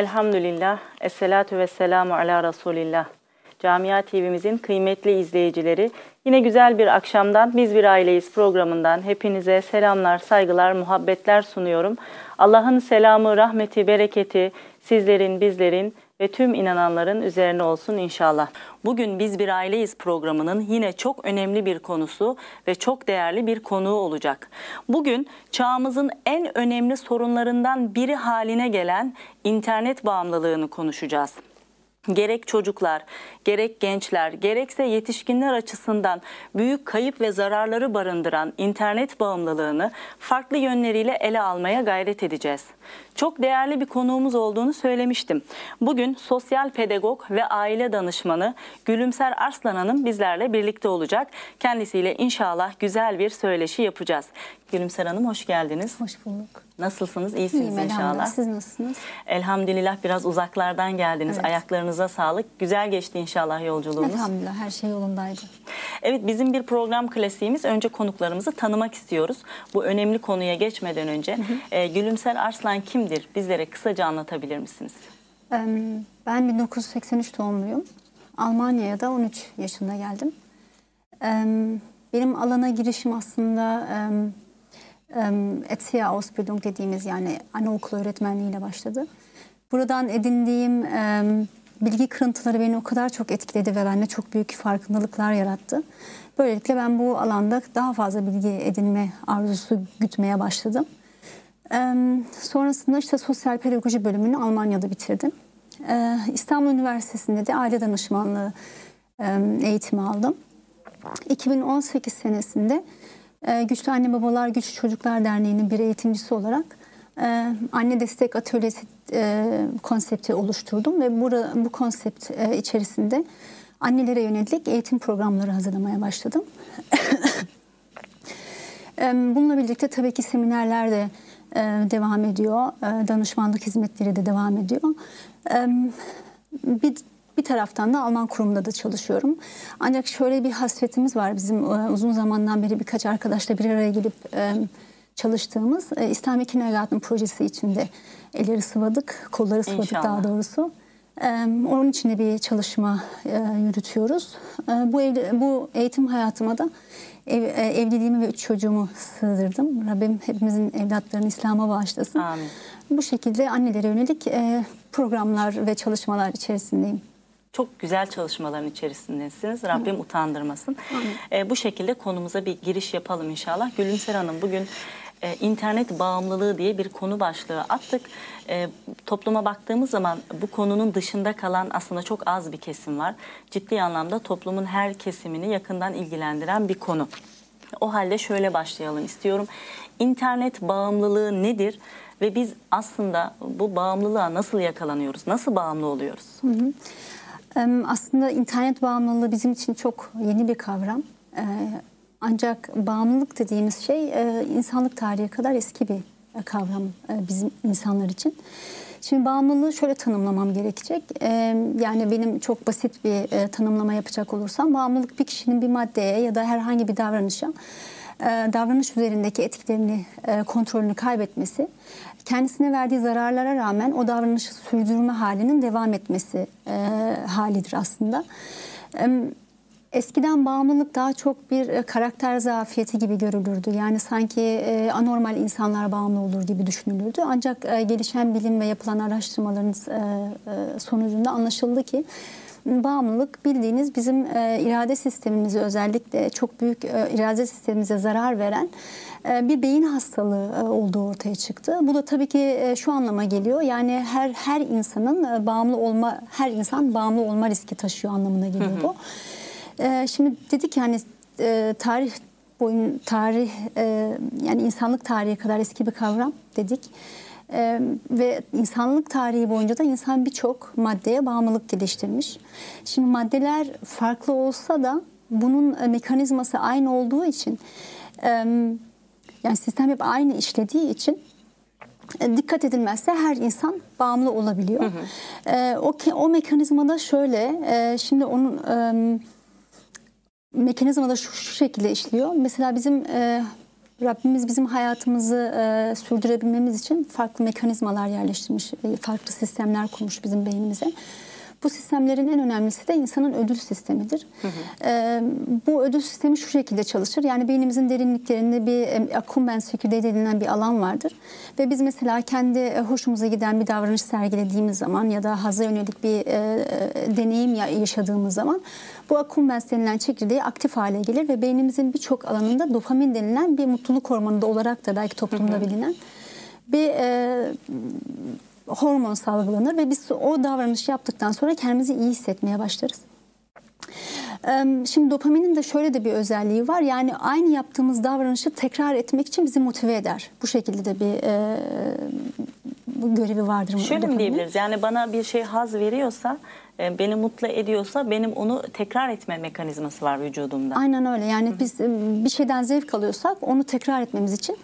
Elhamdülillah, Esselatu ve selamu ala Resulillah. Camia TV'mizin kıymetli izleyicileri, yine güzel bir akşamdan Biz Bir Aileyiz programından hepinize selamlar, saygılar, muhabbetler sunuyorum. Allah'ın selamı, rahmeti, bereketi sizlerin, bizlerin ve tüm inananların üzerine olsun inşallah. Bugün Biz Bir Aileyiz programının yine çok önemli bir konusu ve çok değerli bir konuğu olacak. Bugün çağımızın en önemli sorunlarından biri haline gelen internet bağımlılığını konuşacağız gerek çocuklar, gerek gençler, gerekse yetişkinler açısından büyük kayıp ve zararları barındıran internet bağımlılığını farklı yönleriyle ele almaya gayret edeceğiz. Çok değerli bir konuğumuz olduğunu söylemiştim. Bugün sosyal pedagog ve aile danışmanı Gülümser Arslan Hanım bizlerle birlikte olacak. Kendisiyle inşallah güzel bir söyleşi yapacağız. Gülümser Hanım hoş geldiniz. Hoş bulduk. Nasılsınız? İyisiniz İyiyim inşallah. elhamdülillah. Siz nasılsınız? Elhamdülillah biraz uzaklardan geldiniz. Evet. Ayaklarınıza sağlık. Güzel geçti inşallah yolculuğunuz. Elhamdülillah her şey yolundaydı. Evet bizim bir program klasiğimiz. Önce konuklarımızı tanımak istiyoruz. Bu önemli konuya geçmeden önce e, Gülümser Arslan kimdir? Bizlere kısaca anlatabilir misiniz? Ben 1983 doğumluyum. Almanya'ya da 13 yaşında geldim. Benim alana girişim aslında Erzieher Ausbildung dediğimiz yani anaokulu öğretmenliğiyle başladı. Buradan edindiğim bilgi kırıntıları beni o kadar çok etkiledi ve bende çok büyük farkındalıklar yarattı. Böylelikle ben bu alanda daha fazla bilgi edinme arzusu gütmeye başladım. Sonrasında işte sosyal pedagoji bölümünü Almanya'da bitirdim. Ee, İstanbul Üniversitesi'nde de aile danışmanlığı e, eğitimi aldım. 2018 senesinde e, Güçlü Anne Babalar Güçlü Çocuklar Derneği'nin bir eğitimcisi olarak e, anne destek atölyesi e, konsepti oluşturdum ve bura, bu konsept e, içerisinde annelere yönelik eğitim programları hazırlamaya başladım. Ee, Bununla birlikte tabii ki seminerler de devam ediyor. Danışmanlık hizmetleri de devam ediyor. Ee, Bir, bir taraftan da Alman kurumunda da çalışıyorum. Ancak şöyle bir hasretimiz var bizim e, uzun zamandan beri birkaç arkadaşla bir araya gelip e, çalıştığımız e, İslami Kindergarten projesi içinde elleri sıvadık, kolları sıvadık İnşallah. daha doğrusu. Ee, Onun için de bir çalışma e, yürütüyoruz. Bu, evli- bu eğitim hayatıma da ev, e, evliliğimi ve üç çocuğumu sığdırdım. Rabbim hepimizin evlatlarını İslam'a bağışlasın. Amin. Bu şekilde annelere yönelik e, programlar ve çalışmalar içerisindeyim. Çok güzel çalışmaların içerisindesiniz. Rabbim utandırmasın. E, bu şekilde konumuza bir giriş yapalım inşallah. Gülümser Hanım bugün e, internet bağımlılığı diye bir konu başlığı attık. E, topluma baktığımız zaman bu konunun dışında kalan aslında çok az bir kesim var. Ciddi anlamda toplumun her kesimini yakından ilgilendiren bir konu. O halde şöyle başlayalım istiyorum. İnternet bağımlılığı nedir ve biz aslında bu bağımlılığa nasıl yakalanıyoruz? Nasıl bağımlı oluyoruz? Em, Aslında internet bağımlılığı bizim için çok yeni bir kavram. Ancak bağımlılık dediğimiz şey e, insanlık tarihi kadar eski bir e, kavram e, bizim insanlar için. Şimdi bağımlılığı şöyle tanımlamam gerekecek. Yani benim çok basit bir tanımlama yapacak olursam bağımlılık bir kişinin bir maddeye ya da herhangi bir davranışa davranış üzerindeki etkilerini, kontrolünü kaybetmesi, kendisine verdiği zararlara rağmen o davranışı sürdürme halinin devam etmesi e, halidir aslında. Em, Eskiden bağımlılık daha çok bir e, karakter zafiyeti gibi görülürdü. Yani sanki e, anormal insanlar bağımlı olur gibi düşünülürdü. Ancak e, gelişen bilim ve yapılan araştırmaların e, e, sonucunda anlaşıldı ki bağımlılık bildiğiniz bizim e, irade sistemimizi özellikle çok büyük e, irade sistemimize zarar veren e, bir beyin hastalığı e, olduğu ortaya çıktı. Bu da tabii ki e, şu anlama geliyor. Yani her her insanın e, bağımlı olma her insan bağımlı olma riski taşıyor anlamına geliyor bu. Ee, şimdi dedik yani e, tarih boyun tarih e, yani insanlık tarihi kadar eski bir kavram dedik. E, ve insanlık tarihi boyunca da insan birçok maddeye bağımlılık geliştirmiş. Şimdi maddeler farklı olsa da bunun e, mekanizması aynı olduğu için e, yani sistem hep aynı işlediği için e, dikkat edilmezse her insan bağımlı olabiliyor. E, o o mekanizmada şöyle e, şimdi onun e, mekanizma da şu, şu şekilde işliyor. Mesela bizim e, Rabbimiz bizim hayatımızı e, sürdürebilmemiz için farklı mekanizmalar yerleştirmiş, e, farklı sistemler kurmuş bizim beynimize. Bu sistemlerin en önemlisi de insanın ödül sistemidir. Hı hı. E, bu ödül sistemi şu şekilde çalışır. Yani beynimizin derinliklerinde bir akkumbens çekirdeği denilen bir alan vardır. Ve biz mesela kendi e, hoşumuza giden bir davranış sergilediğimiz zaman ya da haza yönelik bir e, e, deneyim yaşadığımız zaman bu akkumbens denilen çekirdeği aktif hale gelir ve beynimizin birçok alanında dopamin denilen bir mutluluk hormonu da olarak da belki toplumda hı hı. bilinen bir e, hormon salgılanır ve biz o davranışı yaptıktan sonra kendimizi iyi hissetmeye başlarız. Şimdi dopaminin de şöyle de bir özelliği var. Yani aynı yaptığımız davranışı tekrar etmek için bizi motive eder. Bu şekilde de bir e, görevi vardır. Şöyle mi diyebiliriz? Yani bana bir şey haz veriyorsa beni mutlu ediyorsa benim onu tekrar etme mekanizması var vücudumda. Aynen öyle. Yani Hı-hı. biz e, bir şeyden zevk alıyorsak onu tekrar etmemiz için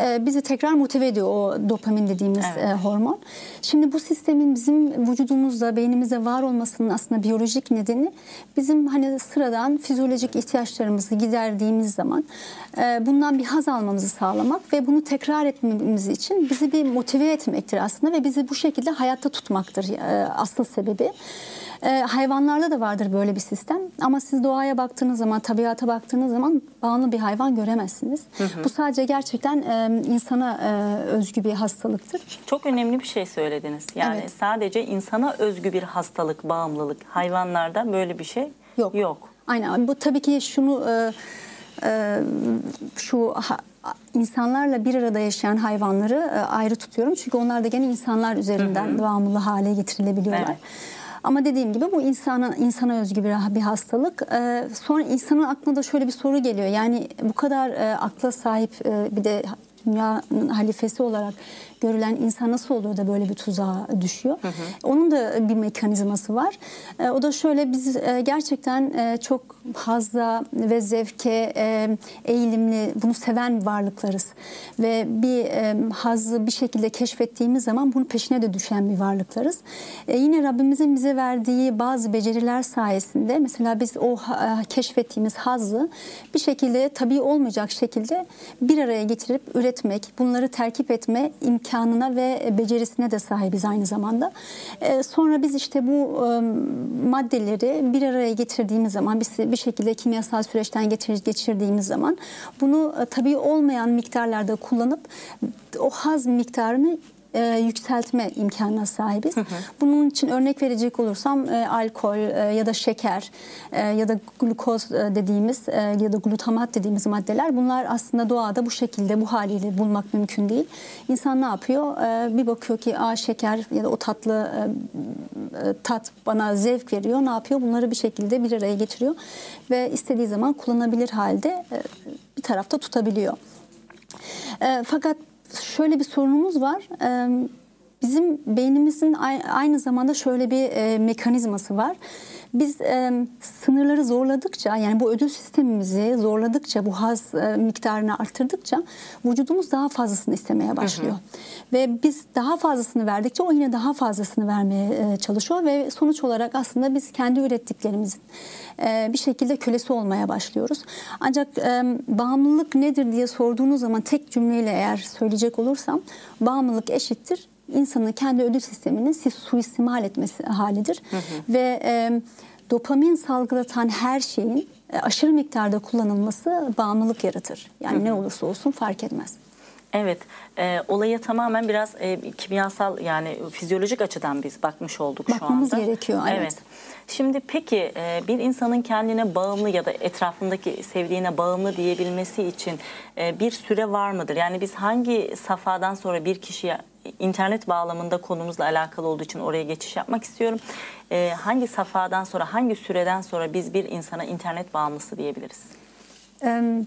e, bizi tekrar motive ediyor o dopamin dediğimiz evet. e, hormon. Şimdi bu sistemin bizim vücudumuzda, beynimizde var olmasının aslında biyolojik nedeni bizim hani sıradan fizyolojik ihtiyaçlarımızı giderdiğimiz zaman e, bundan bir haz almamızı sağlamak ve bunu tekrar etmemiz için bizi bir motive etmektir aslında ve bizi bu şekilde hayatta tutmaktır e, asıl sebebi. E, hayvanlarda da vardır böyle bir sistem ama siz doğaya baktığınız zaman, tabiata baktığınız zaman bağımlı bir hayvan göremezsiniz. Hı hı. Bu sadece gerçekten e, insana e, özgü bir hastalıktır. Çok önemli bir şey söylediniz. Yani evet. sadece insana özgü bir hastalık, bağımlılık. Hayvanlarda böyle bir şey yok. yok. Aynen. Bu tabii ki şunu e, e, şu ha, insanlarla bir arada yaşayan hayvanları e, ayrı tutuyorum. Çünkü onlar da gene insanlar üzerinden hı hı. bağımlı hale getirilebiliyorlar. Evet. Ama dediğim gibi bu insana insana özgü bir, bir hastalık. Ee, sonra insanın aklına da şöyle bir soru geliyor. Yani bu kadar e, akla sahip e, bir de dünyanın halifesi olarak görülen insan nasıl oluyor da böyle bir tuzağa düşüyor? Hı hı. Onun da bir mekanizması var. E, o da şöyle biz e, gerçekten e, çok hazla ve zevke e, eğilimli, bunu seven varlıklarız. Ve bir e, hazzı bir şekilde keşfettiğimiz zaman bunun peşine de düşen bir varlıklarız. E, yine Rabbimizin bize verdiği bazı beceriler sayesinde mesela biz o e, keşfettiğimiz hazzı bir şekilde tabii olmayacak şekilde bir araya getirip üretmek, bunları terkip etme imkanı imkanına ve becerisine de sahibiz aynı zamanda. E, sonra biz işte bu e, maddeleri bir araya getirdiğimiz zaman bir, bir şekilde kimyasal süreçten geçir, geçirdiğimiz zaman bunu e, tabii olmayan miktarlarda kullanıp o haz miktarını e, yükseltme imkanına sahibiz. Hı hı. Bunun için örnek verecek olursam e, alkol e, ya da şeker e, ya da glukoz e, dediğimiz e, ya da glutamat dediğimiz maddeler bunlar aslında doğada bu şekilde bu haliyle bulmak mümkün değil. İnsan ne yapıyor? E, bir bakıyor ki a şeker ya da o tatlı e, e, tat bana zevk veriyor. Ne yapıyor? Bunları bir şekilde bir araya getiriyor ve istediği zaman kullanabilir halde e, bir tarafta tutabiliyor. E, fakat şöyle bir sorunumuz var. Bizim beynimizin aynı zamanda şöyle bir mekanizması var. Biz e, sınırları zorladıkça yani bu ödül sistemimizi zorladıkça bu haz e, miktarını arttırdıkça vücudumuz daha fazlasını istemeye başlıyor. Hı hı. Ve biz daha fazlasını verdikçe o yine daha fazlasını vermeye e, çalışıyor ve sonuç olarak aslında biz kendi ürettiklerimizin e, bir şekilde kölesi olmaya başlıyoruz. Ancak e, bağımlılık nedir diye sorduğunuz zaman tek cümleyle eğer söyleyecek olursam bağımlılık eşittir insanın kendi ödül sisteminin suistimal etmesi halidir. Hı hı. Ve e, dopamin salgılatan her şeyin aşırı miktarda kullanılması bağımlılık yaratır. Yani hı hı. ne olursa olsun fark etmez. Evet, e, olaya tamamen biraz e, kimyasal yani fizyolojik açıdan biz bakmış olduk Bakmamız şu anda. gerekiyor. Evet. evet. Şimdi peki e, bir insanın kendine bağımlı ya da etrafındaki sevdiğine bağımlı diyebilmesi için e, bir süre var mıdır? Yani biz hangi safhadan sonra bir kişiye internet bağlamında konumuzla alakalı olduğu için oraya geçiş yapmak istiyorum. E, hangi safhadan sonra, hangi süreden sonra biz bir insana internet bağımlısı diyebiliriz?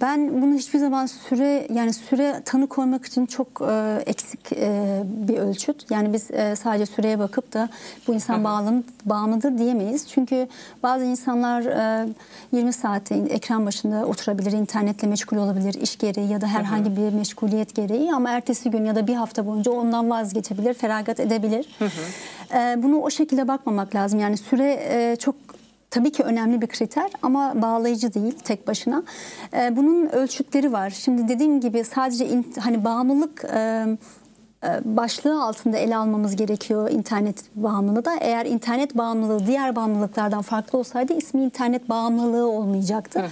Ben bunu hiçbir zaman süre yani süre tanı koymak için çok e, eksik e, bir ölçüt. Yani biz e, sadece süreye bakıp da bu insan bağlı, bağımlıdır diyemeyiz. Çünkü bazı insanlar e, 20 saat ekran başında oturabilir, internetle meşgul olabilir, iş gereği ya da herhangi bir meşguliyet gereği ama ertesi gün ya da bir hafta boyunca ondan vazgeçebilir, feragat edebilir. Bunu o şekilde bakmamak lazım. Yani süre çok tabii ki önemli bir kriter ama bağlayıcı değil tek başına. E, bunun ölçütleri var. Şimdi dediğim gibi sadece hani bağımlılık başlığı altında ele almamız gerekiyor internet bağımlılığı da. Eğer internet bağımlılığı diğer bağımlılıklardan farklı olsaydı ismi internet bağımlılığı olmayacaktı. Hı hı.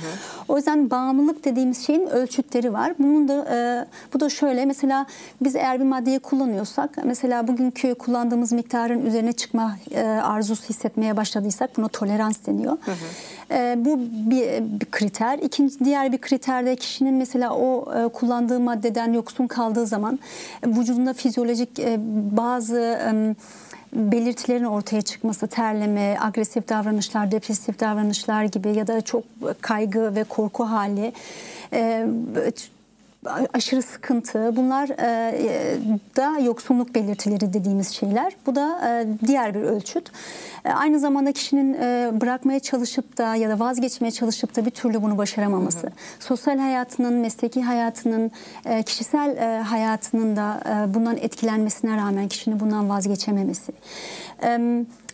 O yüzden bağımlılık dediğimiz şeyin ölçütleri var. Bunun da e, bu da şöyle mesela biz eğer bir maddeyi kullanıyorsak mesela bugünkü kullandığımız miktarın üzerine çıkma e, arzusu hissetmeye başladıysak buna tolerans deniyor. Hı hı. E, bu bir, bir kriter. İkinci diğer bir kriter de kişinin mesela o e, kullandığı maddeden yoksun kaldığı zaman e, vücudunda fizyolojik e, bazı belirtilerin ortaya çıkması, terleme, agresif davranışlar, depresif davranışlar gibi ya da çok kaygı ve korku hali e, aşırı sıkıntı bunlar e, da yoksunluk belirtileri dediğimiz şeyler. Bu da e, diğer bir ölçüt. E, aynı zamanda kişinin bırakmaya çalışıp da ya da vazgeçmeye çalışıp da bir türlü bunu başaramaması. Hı hı. Sosyal hayatının, mesleki hayatının, kişisel hayatının da bundan etkilenmesine rağmen kişinin bundan vazgeçememesi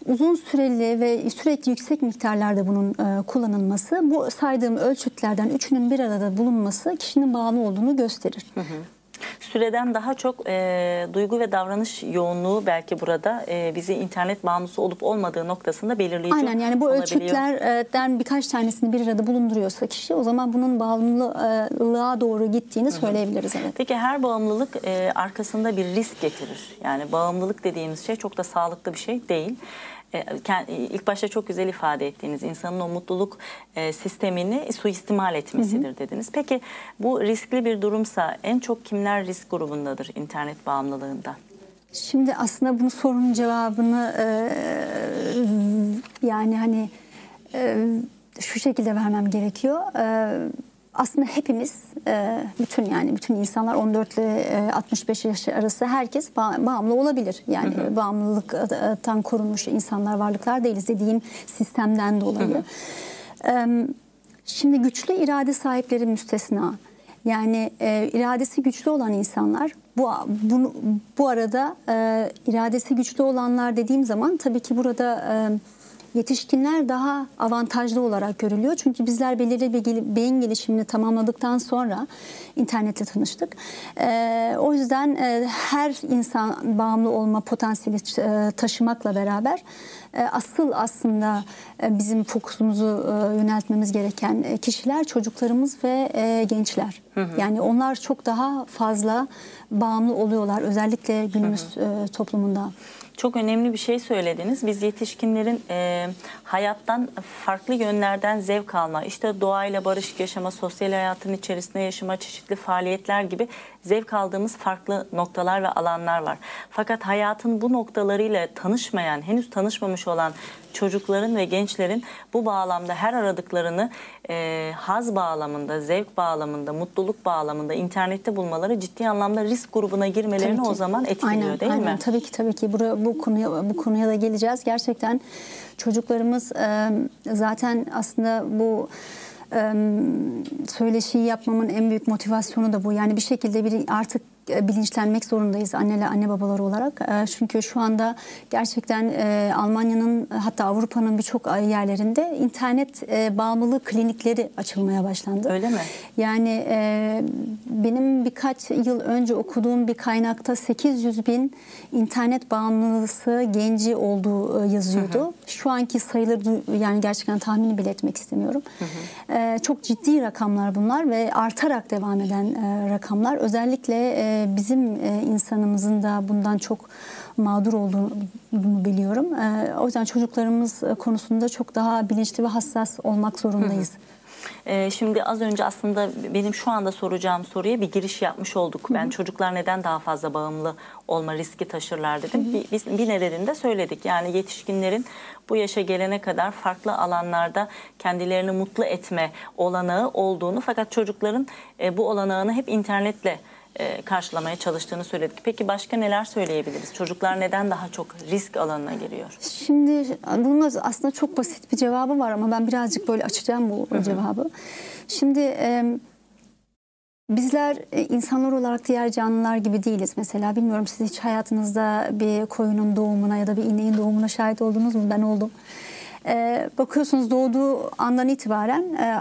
uzun süreli ve sürekli yüksek miktarlarda bunun e, kullanılması bu saydığım ölçütlerden üçünün bir arada bulunması kişinin bağımlı olduğunu gösterir. Hı hı. Süreden daha çok e, duygu ve davranış yoğunluğu belki burada e, bizi internet bağımlısı olup olmadığı noktasında belirleyici Aynen yani bu ölçütlerden birkaç tanesini bir arada bulunduruyorsa kişi o zaman bunun bağımlılığa doğru gittiğini Hı-hı. söyleyebiliriz. Evet. Peki her bağımlılık e, arkasında bir risk getirir. Yani bağımlılık dediğimiz şey çok da sağlıklı bir şey değil. E, e, ilk başta çok güzel ifade ettiğiniz insanın o mutluluk e, sistemini suistimal etmesidir hı hı. dediniz. Peki bu riskli bir durumsa en çok kimler risk grubundadır internet bağımlılığında? Şimdi aslında bunu sorunun cevabını yani hani şu şekilde vermem gerekiyor aslında hepimiz e, bütün yani bütün insanlar 14 ile 65 yaş arası herkes bağımlı olabilir. Yani hı hı. bağımlılıktan korunmuş insanlar varlıklar değiliz dediğim sistemden dolayı. Hı hı. Şimdi güçlü irade sahipleri müstesna. Yani e, iradesi güçlü olan insanlar bu bu, bu arada e, iradesi güçlü olanlar dediğim zaman tabii ki burada e, yetişkinler daha avantajlı olarak görülüyor. Çünkü bizler belirli bir beyin gelişimini tamamladıktan sonra internetle tanıştık. E, o yüzden e, her insan bağımlı olma potansiyeli e, taşımakla beraber e, asıl aslında e, bizim fokusumuzu e, yöneltmemiz gereken e, kişiler çocuklarımız ve e, gençler. Hı hı. Yani onlar çok daha fazla bağımlı oluyorlar özellikle günümüz hı hı. E, toplumunda. Çok önemli bir şey söylediniz. Biz yetişkinlerin e, hayattan farklı yönlerden zevk alma, işte doğayla barışık yaşama, sosyal hayatın içerisinde yaşama, çeşitli faaliyetler gibi zevk aldığımız farklı noktalar ve alanlar var. Fakat hayatın bu noktalarıyla tanışmayan, henüz tanışmamış olan çocukların ve gençlerin bu bağlamda her aradıklarını e, haz bağlamında, zevk bağlamında, mutluluk bağlamında internette bulmaları ciddi anlamda risk grubuna girmelerini o zaman etkiliyor aynen, değil aynen. mi? Tabii ki tabii ki. Bura, bu konuya bu konuya da geleceğiz. Gerçekten çocuklarımız e, zaten aslında bu söyleşiyi yapmamın en büyük motivasyonu da bu. Yani bir şekilde bir artık e, bilinçlenmek zorundayız anneler anne babalar olarak. E, çünkü şu anda gerçekten e, Almanya'nın hatta Avrupa'nın birçok yerlerinde internet bağımlılığı klinikleri açılmaya başlandı. Öyle mi? Yani benim birkaç yıl önce okuduğum bir kaynakta 800 bin internet bağımlısı genci olduğu yazıyordu. Hı hı. Şu anki sayıları yani gerçekten tahmini bile etmek istemiyorum. Hı hı. Çok ciddi rakamlar bunlar ve artarak devam eden rakamlar. Özellikle bizim e, insanımızın da bundan çok mağdur olduğunu biliyorum. E, o yüzden çocuklarımız konusunda çok daha bilinçli ve hassas olmak zorundayız. Hı hı. Ee, şimdi az önce aslında benim şu anda soracağım soruya bir giriş yapmış olduk. Ben çocuklar neden daha fazla bağımlı olma riski taşırlar dedim. Biz bir nedenini söyledik. Yani yetişkinlerin bu yaşa gelene kadar farklı alanlarda kendilerini mutlu etme olanağı olduğunu fakat çocukların e, bu olanağını hep internetle e, karşılamaya çalıştığını söyledik. Peki başka neler söyleyebiliriz? Çocuklar neden daha çok risk alanına giriyor? Şimdi bunun aslında çok basit bir cevabı var ama ben birazcık böyle açacağım bu Hı -hı. cevabı. Şimdi e, bizler insanlar olarak diğer canlılar gibi değiliz. Mesela bilmiyorum siz hiç hayatınızda bir koyunun doğumuna ya da bir ineğin doğumuna şahit oldunuz mu? Ben oldum. E, bakıyorsunuz doğduğu andan itibaren e,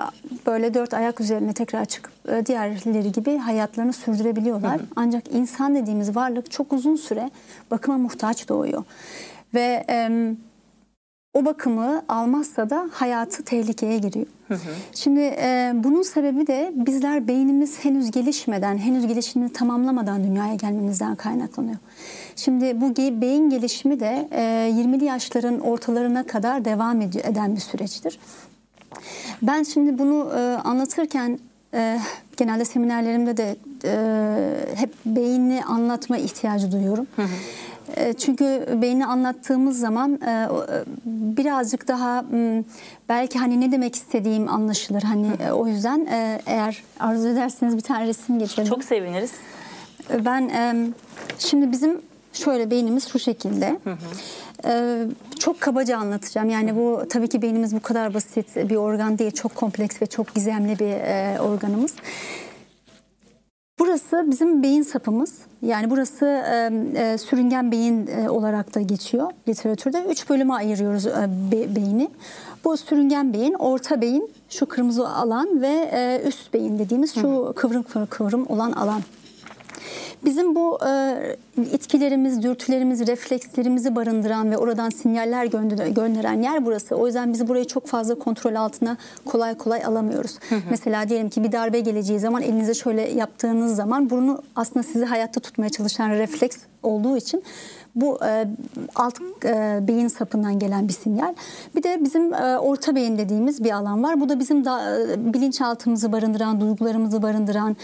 böyle dört ayak üzerine tekrar çıkıp e, diğerleri gibi hayatlarını sürdürebiliyorlar. Ancak insan dediğimiz varlık çok uzun süre bakıma muhtaç doğuyor. Ve e, o bakımı almazsa da hayatı tehlikeye giriyor. Şimdi e, bunun sebebi de bizler beynimiz henüz gelişmeden, henüz gelişimini tamamlamadan dünyaya gelmemizden kaynaklanıyor. Şimdi bu beyin gelişimi de e, 20'li yaşların ortalarına kadar devam eden bir süreçtir. Ben şimdi bunu e, anlatırken e, genelde seminerlerimde de e, hep beyni anlatma ihtiyacı duyuyorum. E, Çünkü beyni anlattığımız zaman e, e, birazcık daha belki hani ne demek istediğim anlaşılır. Hani e, o yüzden e, eğer arzu ederseniz bir tane resim geçelim. Çok seviniriz. Ben e, şimdi bizim şöyle beynimiz şu şekilde. E, çok kabaca anlatacağım. Yani bu tabii ki beynimiz bu kadar basit bir organ değil. Çok kompleks ve çok gizemli bir e, organımız. Burası bizim beyin sapımız. Yani burası e, e, sürüngen beyin e, olarak da geçiyor literatürde. Üç bölüme ayırıyoruz e, be- beyni. Bu sürüngen beyin, orta beyin, şu kırmızı alan ve e, üst beyin dediğimiz şu kıvrım, kıvrım olan alan. Bizim bu e, itkilerimiz, dürtülerimiz, reflekslerimizi barındıran ve oradan sinyaller gönder- gönderen yer burası. O yüzden biz burayı çok fazla kontrol altına kolay kolay alamıyoruz. Mesela diyelim ki bir darbe geleceği zaman elinize şöyle yaptığınız zaman bunu aslında sizi hayatta tutmaya çalışan refleks olduğu için bu e, alt e, beyin sapından gelen bir sinyal. Bir de bizim e, orta beyin dediğimiz bir alan var. Bu da bizim da, e, bilinçaltımızı barındıran, duygularımızı barındıran,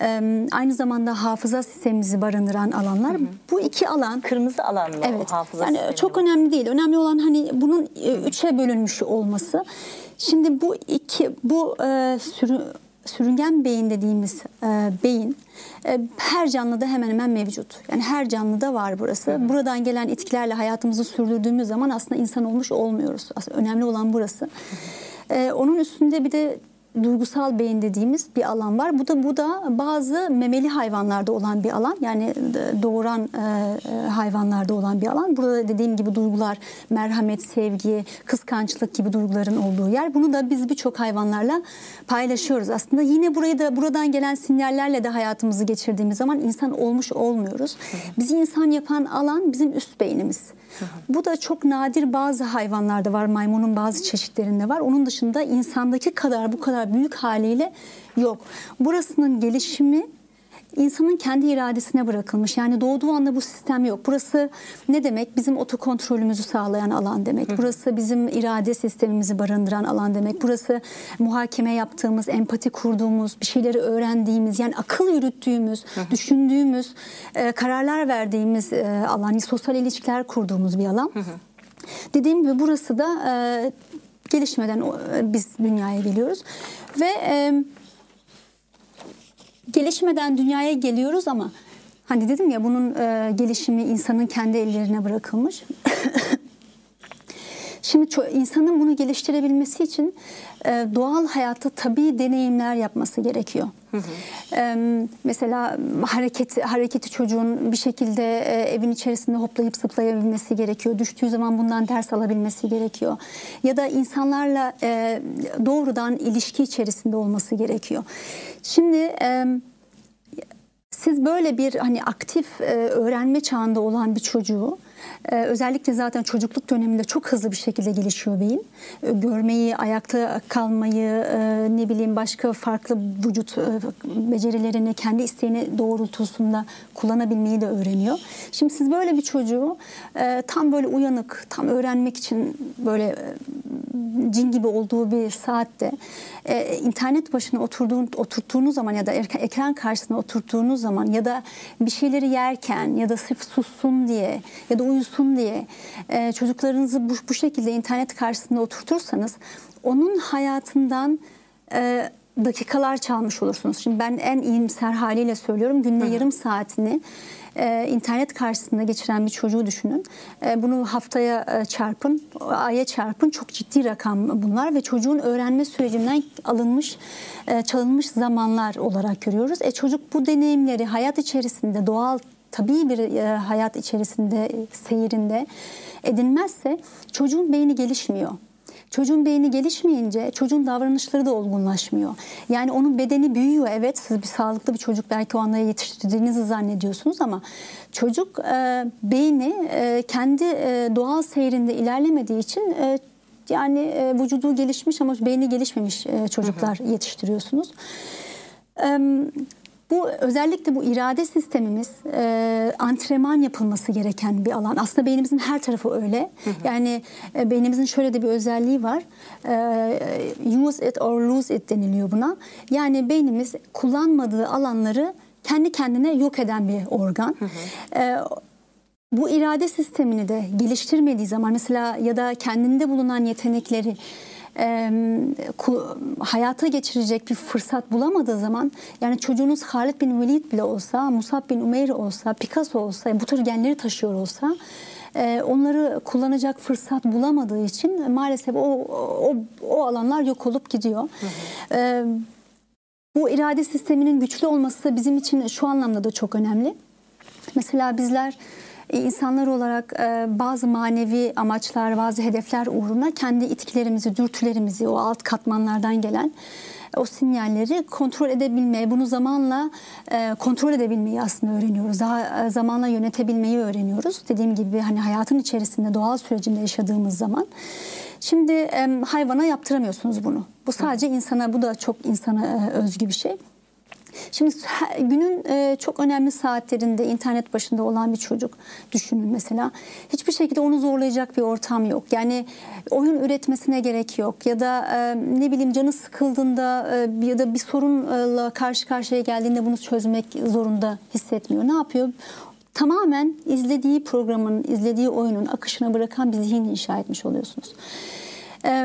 e, aynı zamanda hafıza sistemimizi barındıran alanlar. Bu iki alan Kırmızı alan mı Evet. o hafıza yani sistemi çok önemli değil. Önemli olan hani bunun e, üçe bölünmüş olması. Şimdi bu iki bu e, sürü, sürüngen beyin dediğimiz e, beyin e, her canlıda hemen hemen mevcut. Yani her canlıda var burası. Buradan gelen etkilerle hayatımızı sürdürdüğümüz zaman aslında insan olmuş olmuyoruz. Aslında önemli olan burası. E, onun üstünde bir de duygusal beyin dediğimiz bir alan var. Bu da bu da bazı memeli hayvanlarda olan bir alan. Yani doğuran e, e, hayvanlarda olan bir alan. Burada dediğim gibi duygular, merhamet, sevgi, kıskançlık gibi duyguların olduğu yer. Bunu da biz birçok hayvanlarla paylaşıyoruz. Aslında yine burayı da buradan gelen sinyallerle de hayatımızı geçirdiğimiz zaman insan olmuş olmuyoruz. Bizi insan yapan alan bizim üst beynimiz. Bu da çok nadir bazı hayvanlarda var, maymunun bazı çeşitlerinde var. Onun dışında insandaki kadar bu kadar büyük haliyle yok. Burasının gelişimi insanın kendi iradesine bırakılmış. Yani doğduğu anda bu sistem yok. Burası ne demek? Bizim otokontrolümüzü sağlayan alan demek. Burası bizim irade sistemimizi barındıran alan demek. Burası muhakeme yaptığımız, empati kurduğumuz, bir şeyleri öğrendiğimiz, yani akıl yürüttüğümüz, düşündüğümüz, e, kararlar verdiğimiz e, alan, sosyal ilişkiler kurduğumuz bir alan. Dediğim gibi burası da e, gelişmeden e, biz dünyaya geliyoruz ve e, gelişmeden dünyaya geliyoruz ama hani dedim ya bunun e, gelişimi insanın kendi ellerine bırakılmış. Şimdi insanın bunu geliştirebilmesi için e, doğal hayatta tabii deneyimler yapması gerekiyor. E, mesela hareketi hareketi çocuğun bir şekilde e, evin içerisinde hoplayıp zıplayabilmesi gerekiyor. Düştüğü zaman bundan ders alabilmesi gerekiyor. Ya da insanlarla e, doğrudan ilişki içerisinde olması gerekiyor. Şimdi e, siz böyle bir hani aktif e, öğrenme çağında olan bir çocuğu e, özellikle zaten çocukluk döneminde çok hızlı bir şekilde gelişiyor beyin. E, görmeyi, ayakta kalmayı, e, ne bileyim başka farklı vücut e, becerilerini kendi isteğini doğrultusunda kullanabilmeyi de öğreniyor. Şimdi siz böyle bir çocuğu e, tam böyle uyanık, tam öğrenmek için böyle e, cin gibi olduğu bir saatte e, internet başına oturduğun, oturttuğunuz zaman ya da ek- ekran karşısına oturttuğunuz zaman ya da bir şeyleri yerken ya da sırf sussun diye ya da uyusun diye e, çocuklarınızı bu, bu şekilde internet karşısında oturtursanız onun hayatından e, dakikalar çalmış olursunuz. Şimdi ben en iyimser haliyle söylüyorum. Günde yarım saatini e, internet karşısında geçiren bir çocuğu düşünün. E, bunu haftaya e, çarpın, aya çarpın. Çok ciddi rakam bunlar ve çocuğun öğrenme sürecinden alınmış, e, çalınmış zamanlar olarak görüyoruz. E, çocuk bu deneyimleri hayat içerisinde doğal tabii bir e, hayat içerisinde e, seyrinde edinmezse çocuğun beyni gelişmiyor. Çocuğun beyni gelişmeyince çocuğun davranışları da olgunlaşmıyor. Yani onun bedeni büyüyor evet siz bir sağlıklı bir çocuk belki o anda yetiştirdiğinizi zannediyorsunuz ama çocuk e, beyni e, kendi e, doğal seyrinde ilerlemediği için e, yani e, vücudu gelişmiş ama beyni gelişmemiş e, çocuklar yetiştiriyorsunuz. E, bu özellikle bu irade sistemimiz e, antrenman yapılması gereken bir alan. Aslında beynimizin her tarafı öyle. Hı hı. Yani e, beynimizin şöyle de bir özelliği var. E, use it or lose it deniliyor buna. Yani beynimiz kullanmadığı alanları kendi kendine yok eden bir organ. Hı hı. E, bu irade sistemini de geliştirmediği zaman mesela ya da kendinde bulunan yetenekleri e, hayata geçirecek bir fırsat bulamadığı zaman yani çocuğunuz Halid bin Velid bile olsa, Musab bin Umeyr olsa, Picasso olsa, bu tür genleri taşıyor olsa e, onları kullanacak fırsat bulamadığı için maalesef o o, o alanlar yok olup gidiyor. Hı hı. Bu irade sisteminin güçlü olması bizim için şu anlamda da çok önemli. Mesela bizler insanlar olarak e, bazı manevi amaçlar, bazı hedefler uğruna kendi itkilerimizi, dürtülerimizi, o alt katmanlardan gelen o sinyalleri kontrol edebilmeyi, bunu zamanla e, kontrol edebilmeyi aslında öğreniyoruz. Daha zamanla yönetebilmeyi öğreniyoruz. Dediğim gibi hani hayatın içerisinde, doğal sürecinde yaşadığımız zaman. Şimdi hayvana yaptıramıyorsunuz bunu. Bu sadece insana, bu da çok insana özgü bir şey. Şimdi günün e, çok önemli saatlerinde internet başında olan bir çocuk düşünün mesela. Hiçbir şekilde onu zorlayacak bir ortam yok. Yani oyun üretmesine gerek yok ya da e, ne bileyim canı sıkıldığında e, ya da bir sorunla karşı karşıya geldiğinde bunu çözmek zorunda hissetmiyor. Ne yapıyor? Tamamen izlediği programın, izlediği oyunun akışına bırakan bir zihin inşa etmiş oluyorsunuz.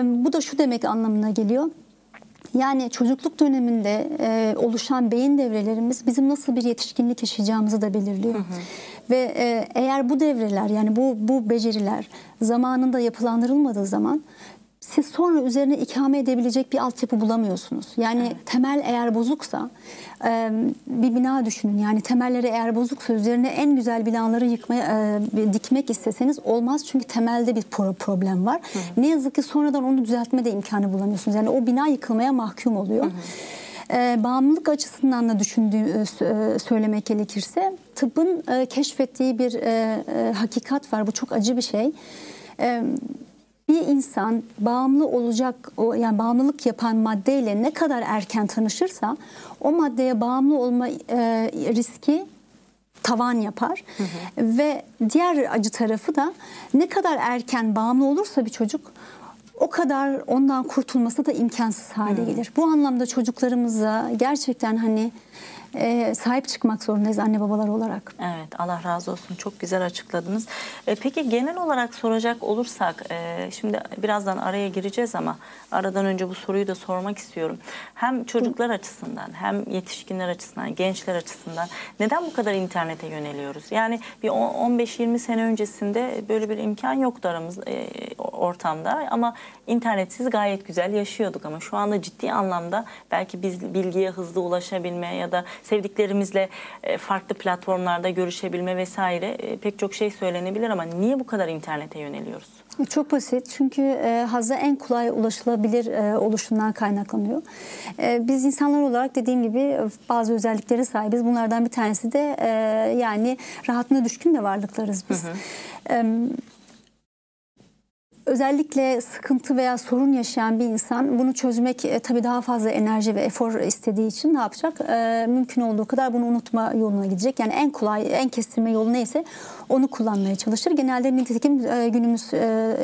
Bu da şu demek anlamına geliyor yani çocukluk döneminde e, oluşan beyin devrelerimiz bizim nasıl bir yetişkinlik yaşayacağımızı da belirliyor. Hı hı. Ve e, eğer bu devreler yani bu bu beceriler zamanında yapılandırılmadığı zaman siz sonra üzerine ikame edebilecek bir altyapı bulamıyorsunuz. Yani evet. temel eğer bozuksa bir bina düşünün. Yani temelleri eğer bozuksa üzerine en güzel binaları yıkmaya dikmek isteseniz olmaz. Çünkü temelde bir problem var. Hı. Ne yazık ki sonradan onu düzeltme de imkanı bulamıyorsunuz. Yani o bina yıkılmaya mahkum oluyor. Hı hı. bağımlılık açısından da düşündüğü söylemek gerekirse tıbbın keşfettiği bir hakikat var. Bu çok acı bir şey bir insan bağımlı olacak o yani bağımlılık yapan maddeyle ne kadar erken tanışırsa o maddeye bağımlı olma e, riski tavan yapar. Hı hı. Ve diğer acı tarafı da ne kadar erken bağımlı olursa bir çocuk o kadar ondan kurtulması da imkansız hale gelir. Bu anlamda çocuklarımıza gerçekten hani e, sahip çıkmak zorundayız anne babalar olarak. Evet Allah razı olsun çok güzel açıkladınız. E, peki genel olarak soracak olursak e, şimdi birazdan araya gireceğiz ama aradan önce bu soruyu da sormak istiyorum. Hem çocuklar Hı. açısından hem yetişkinler açısından gençler açısından neden bu kadar internete yöneliyoruz? Yani bir 15-20 sene öncesinde böyle bir imkan yoktu aramız e, ortamda ama internetsiz gayet güzel yaşıyorduk ama şu anda ciddi anlamda belki biz bilgiye hızlı ulaşabilme ya da sevdiklerimizle e, farklı platformlarda görüşebilme vesaire e, pek çok şey söylenebilir ama niye bu kadar internete yöneliyoruz? Çok basit çünkü e, hazza en kolay ulaşılabilir e, oluşundan kaynaklanıyor. E, biz insanlar olarak dediğim gibi bazı özellikleri sahibiz. Bunlardan bir tanesi de e, yani rahatına düşkün de varlıklarız biz. Hı hı. E, özellikle sıkıntı veya sorun yaşayan bir insan bunu çözmek e, tabii daha fazla enerji ve efor istediği için ne yapacak? E, mümkün olduğu kadar bunu unutma yoluna gidecek. Yani en kolay, en kestirme yolu neyse onu kullanmaya çalışır. Genelde nitekim e, günümüz e,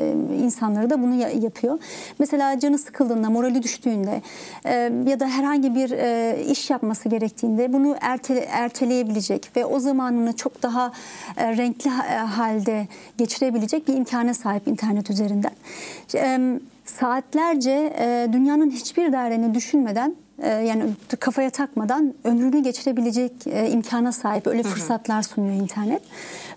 insanları da bunu ya, yapıyor. Mesela canı sıkıldığında, morali düştüğünde e, ya da herhangi bir e, iş yapması gerektiğinde bunu erte, erteleyebilecek ve o zamanını çok daha e, renkli halde geçirebilecek bir imkana sahip internet üzerinde üzerinden. Saatlerce dünyanın hiçbir derdini düşünmeden yani kafaya takmadan ömrünü geçirebilecek imkana sahip öyle fırsatlar sunuyor internet.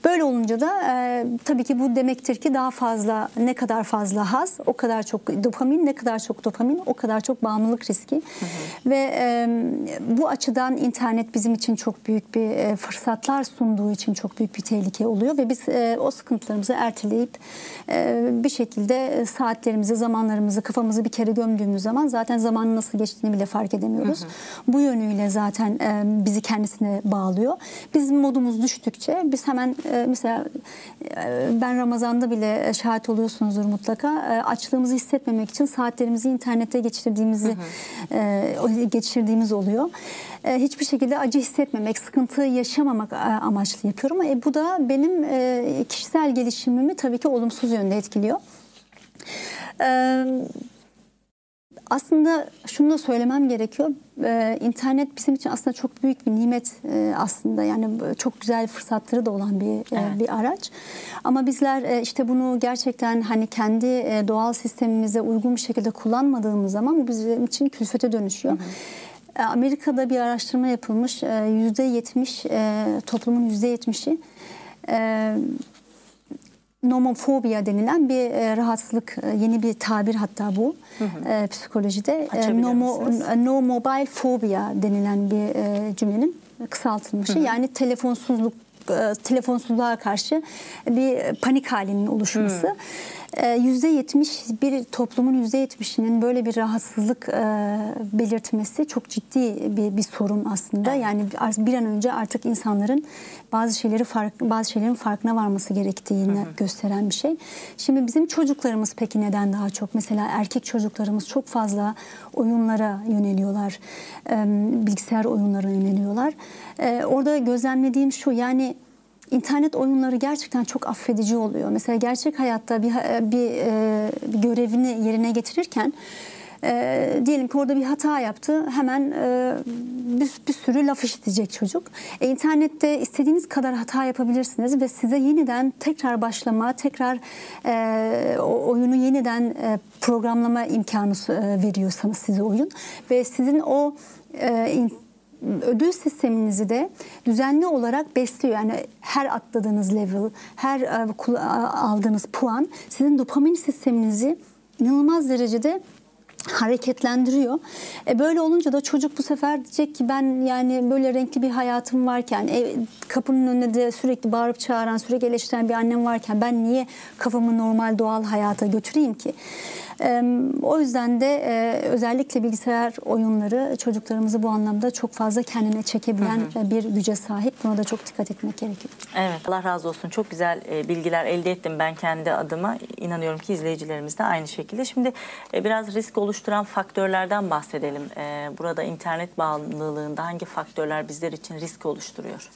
Böyle olunca da e, tabii ki bu demektir ki daha fazla ne kadar fazla haz o kadar çok dopamin ne kadar çok dopamin o kadar çok bağımlılık riski. Hı hı. Ve e, bu açıdan internet bizim için çok büyük bir e, fırsatlar sunduğu için çok büyük bir tehlike oluyor ve biz e, o sıkıntılarımızı erteleyip e, bir şekilde saatlerimizi, zamanlarımızı, kafamızı bir kere gömdüğümüz zaman zaten zamanın nasıl geçtiğini bile fark edemiyoruz. Hı hı. Bu yönüyle zaten e, bizi kendisine bağlıyor. Bizim modumuz düştükçe biz hemen e, mesela e, ben Ramazan'da bile şahit oluyorsunuzdur mutlaka. E, açlığımızı hissetmemek için saatlerimizi internette geçirdiğimizi hı hı. E, geçirdiğimiz oluyor. E, hiçbir şekilde acı hissetmemek, sıkıntı yaşamamak e, amaçlı yapıyorum. E, bu da benim e, kişisel gelişimimi tabii ki olumsuz yönde etkiliyor. E, aslında şunu da söylemem gerekiyor. Ee, internet bizim için aslında çok büyük bir nimet e, aslında. Yani çok güzel fırsatları da olan bir e, evet. bir araç. Ama bizler e, işte bunu gerçekten hani kendi e, doğal sistemimize uygun bir şekilde kullanmadığımız zaman bu bizim için külfete dönüşüyor. Hı hı. E, Amerika'da bir araştırma yapılmış. Yüzde yetmiş toplumun yüzde yetmişi nomofobia denilen bir e, rahatsızlık, e, yeni bir tabir hatta bu hı hı. E, psikolojide. E, nomo, no mobile phobia denilen bir e, cümlenin kısaltılmışı. Hı hı. Yani telefonsuzluk e, telefonsuzluğa karşı bir panik halinin oluşması. Hmm. %70 bir toplumun %70'inin böyle bir rahatsızlık e, belirtmesi çok ciddi bir, bir sorun aslında. Evet. Yani bir an önce artık insanların bazı şeyleri fark, bazı şeylerin farkına varması gerektiğini hı hı. gösteren bir şey. Şimdi bizim çocuklarımız peki neden daha çok? Mesela erkek çocuklarımız çok fazla oyunlara yöneliyorlar. Bilgisayar oyunlarına yöneliyorlar. Orada gözlemlediğim şu yani internet oyunları gerçekten çok affedici oluyor. Mesela gerçek hayatta bir, bir, e, bir görevini yerine getirirken e, diyelim ki orada bir hata yaptı hemen e, bir, bir sürü laf işitecek çocuk. E, internette istediğiniz kadar hata yapabilirsiniz ve size yeniden tekrar başlama, tekrar e, oyunu yeniden e, programlama imkanı e, veriyorsanız size oyun ve sizin o e, ödül sisteminizi de düzenli olarak besliyor. Yani her atladığınız level, her e, aldığınız puan sizin dopamin sisteminizi inanılmaz derecede hareketlendiriyor. E böyle olunca da çocuk bu sefer diyecek ki ben yani böyle renkli bir hayatım varken ev, kapının önünde de sürekli bağırıp çağıran, sürekli eleştiren bir annem varken ben niye kafamı normal doğal hayata götüreyim ki? O yüzden de e, özellikle bilgisayar oyunları çocuklarımızı bu anlamda çok fazla kendine çekebilen hı hı. bir güce sahip. Buna da çok dikkat etmek gerekiyor. Evet Allah razı olsun. Çok güzel e, bilgiler elde ettim ben kendi adıma. İnanıyorum ki izleyicilerimiz de aynı şekilde. Şimdi e, biraz risk oluşturan faktörlerden bahsedelim. Burada internet bağımlılığında hangi faktörler bizler için risk oluşturuyor?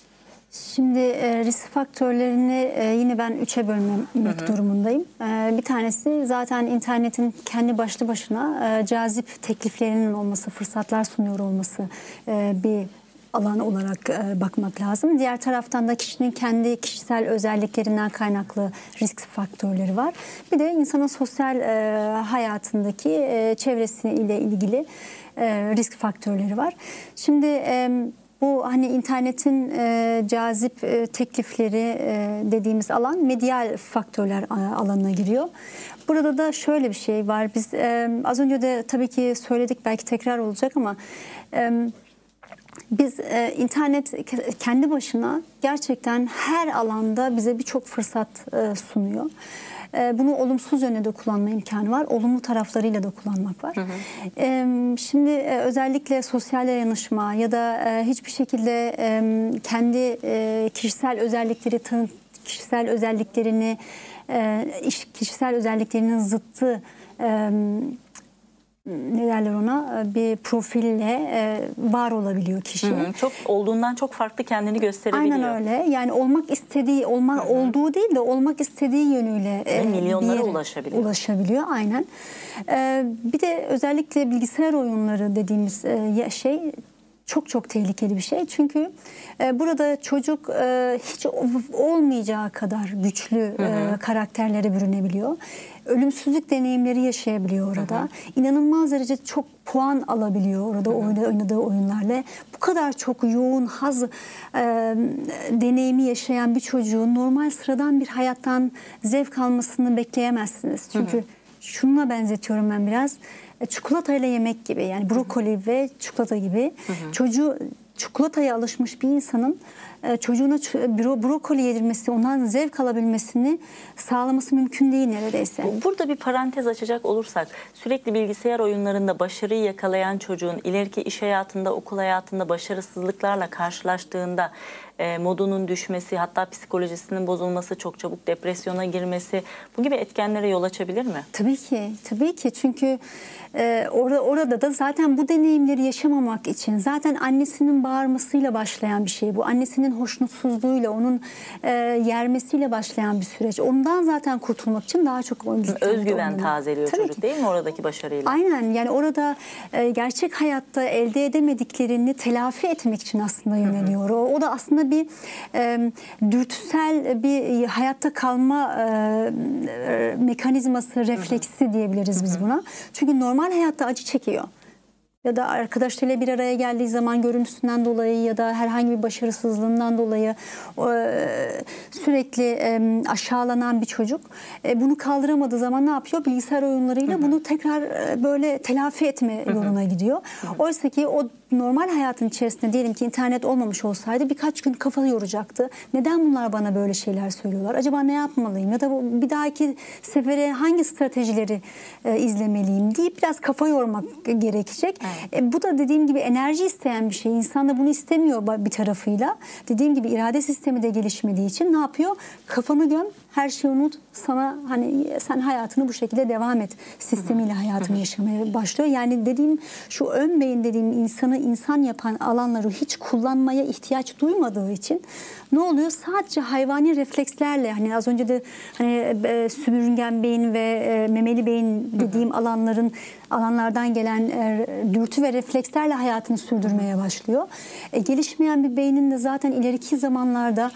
Şimdi e, risk faktörlerini e, yine ben üçe bölmek hı hı. durumundayım. E, bir tanesi zaten internetin kendi başlı başına cazip tekliflerinin olması, fırsatlar sunuyor olması bir alan olarak bakmak lazım. Diğer taraftan da kişinin kendi kişisel özelliklerinden kaynaklı risk faktörleri var. Bir de insanın sosyal hayatındaki çevresiyle ilgili risk faktörleri var. Şimdi bu hani internetin e, cazip e, teklifleri e, dediğimiz alan medyal faktörler e, alanına giriyor. Burada da şöyle bir şey var. Biz e, az önce de tabii ki söyledik belki tekrar olacak ama e, biz e, internet kendi başına gerçekten her alanda bize birçok fırsat e, sunuyor. Ee, bunu olumsuz yönde de kullanma imkanı var. Olumlu taraflarıyla da kullanmak var. Hı hı. Şimdi e, özellikle sosyal dayanışma ya da e, hiçbir şekilde kendi e, kişisel özellikleri kişisel özelliklerini kişisel özelliklerinin zıttı ne derler ona bir profille e, var olabiliyor kişi. Hı hı, çok olduğundan çok farklı kendini gösterebiliyor. Aynen öyle. Yani olmak istediği, olma, hı hı. olduğu değil de olmak istediği yönüyle e, milyonlara ulaşabiliyor. Ulaşabiliyor aynen. E, bir de özellikle bilgisayar oyunları dediğimiz e, şey çok çok tehlikeli bir şey. Çünkü e, burada çocuk e, hiç olmayacağı kadar güçlü e, karakterlere bürünebiliyor. Ölümsüzlük deneyimleri yaşayabiliyor orada. Hı hı. İnanılmaz derece çok puan alabiliyor orada hı hı. oynadığı oyunlarla. Bu kadar çok yoğun haz e, deneyimi yaşayan bir çocuğun normal sıradan bir hayattan zevk almasını bekleyemezsiniz. Çünkü hı hı. şununla benzetiyorum ben biraz çikolatayla yemek gibi yani brokoli ve çikolata gibi hı hı. çocuğu çikolataya alışmış bir insanın e, çocuğuna bro, brokoli yedirmesi, ondan zevk alabilmesini sağlaması mümkün değil neredeyse. Burada bir parantez açacak olursak sürekli bilgisayar oyunlarında başarıyı yakalayan çocuğun ileriki iş hayatında, okul hayatında başarısızlıklarla karşılaştığında e, modunun düşmesi, hatta psikolojisinin bozulması, çok çabuk depresyona girmesi bu gibi etkenlere yol açabilir mi? Tabii ki, tabii ki. Çünkü e, orada orada da zaten bu deneyimleri yaşamamak için zaten annesinin bağırmasıyla başlayan bir şey bu. Annesinin hoşnutsuzluğuyla, onun e, yermesiyle başlayan bir süreç. Ondan zaten kurtulmak için daha çok özgüven tazeliyor tabii çocuk ki. değil mi oradaki başarıyla? Aynen. Yani orada e, gerçek hayatta elde edemediklerini telafi etmek için aslında yöneliyor. Hı hı. O, o da aslında bir e, dürtüsel bir hayatta kalma e, mekanizması, refleksi diyebiliriz biz buna. Çünkü normal hayatta acı çekiyor ya da arkadaşlarıyla bir araya geldiği zaman görüntüsünden dolayı ya da herhangi bir başarısızlığından dolayı sürekli aşağılanan bir çocuk e, bunu kaldıramadığı zaman ne yapıyor? Bilgisayar oyunlarıyla bunu tekrar e, böyle telafi etme yoluna gidiyor. Oysa ki o normal hayatın içerisinde diyelim ki internet olmamış olsaydı birkaç gün kafa yoracaktı. Neden bunlar bana böyle şeyler söylüyorlar? Acaba ne yapmalıyım? Ya da bir dahaki sefere hangi stratejileri e, izlemeliyim deyip biraz kafa yormak gerekecek. Evet. E, bu da dediğim gibi enerji isteyen bir şey. İnsan da bunu istemiyor bir tarafıyla. Dediğim gibi irade sistemi de gelişmediği için ne yapıyor? Kafanı göm, her şeyi unut. Sana hani sen hayatını bu şekilde devam et sistemiyle hayatını yaşamaya başlıyor. Yani dediğim şu ön beyin dediğim insanı insan yapan alanları hiç kullanmaya ihtiyaç duymadığı için ne oluyor? Sadece hayvani reflekslerle hani az önce de hani e, sürüngen beyin ve e, memeli beyin dediğim alanların alanlardan gelen e, dürtü ve reflekslerle hayatını sürdürmeye başlıyor. E, gelişmeyen bir beynin de zaten ileriki zamanlarda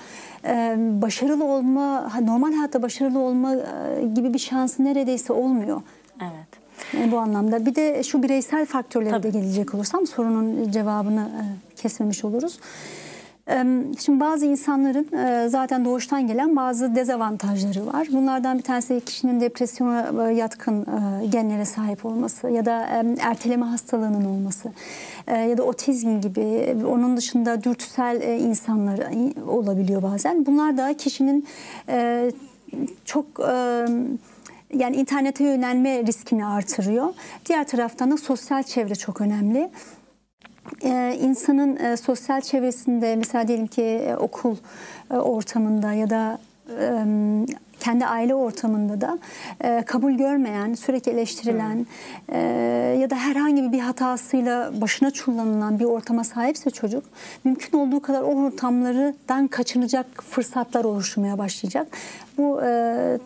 başarılı olma, normal hayatta başarılı olma gibi bir şansı neredeyse olmuyor. Evet. Yani bu anlamda bir de şu bireysel faktörlere Tabii. de gelecek olursam sorunun cevabını kesmemiş oluruz. Şimdi bazı insanların zaten doğuştan gelen bazı dezavantajları var. Bunlardan bir tanesi kişinin depresyona yatkın genlere sahip olması ya da erteleme hastalığının olması ya da otizm gibi onun dışında dürtüsel insanlar olabiliyor bazen. Bunlar da kişinin çok yani internete yönelme riskini artırıyor. Diğer taraftan da sosyal çevre çok önemli e, insanın e, sosyal çevresinde mesela diyelim ki e, okul e, ortamında ya da e, kendi aile ortamında da e, kabul görmeyen, sürekli eleştirilen e, ya da herhangi bir hatasıyla başına çullanılan bir ortama sahipse çocuk mümkün olduğu kadar o ortamlardan kaçınacak fırsatlar oluşmaya başlayacak. Bu e,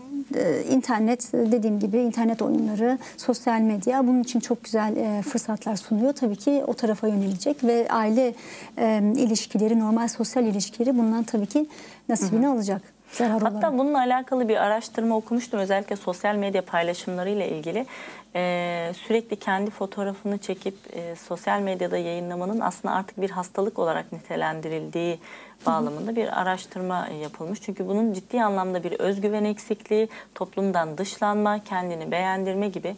internet dediğim gibi internet oyunları, sosyal medya bunun için çok güzel e, fırsatlar sunuyor. Tabii ki o tarafa yönelecek ve aile e, ilişkileri, normal sosyal ilişkileri bundan tabii ki nasibini hı hı. alacak. Zarar Hatta olarak. bununla alakalı bir araştırma okumuştum. Özellikle sosyal medya paylaşımlarıyla ilgili. Ee, sürekli kendi fotoğrafını çekip e, sosyal medyada yayınlamanın aslında artık bir hastalık olarak nitelendirildiği bağlamında bir araştırma yapılmış. Çünkü bunun ciddi anlamda bir özgüven eksikliği, toplumdan dışlanma, kendini beğendirme gibi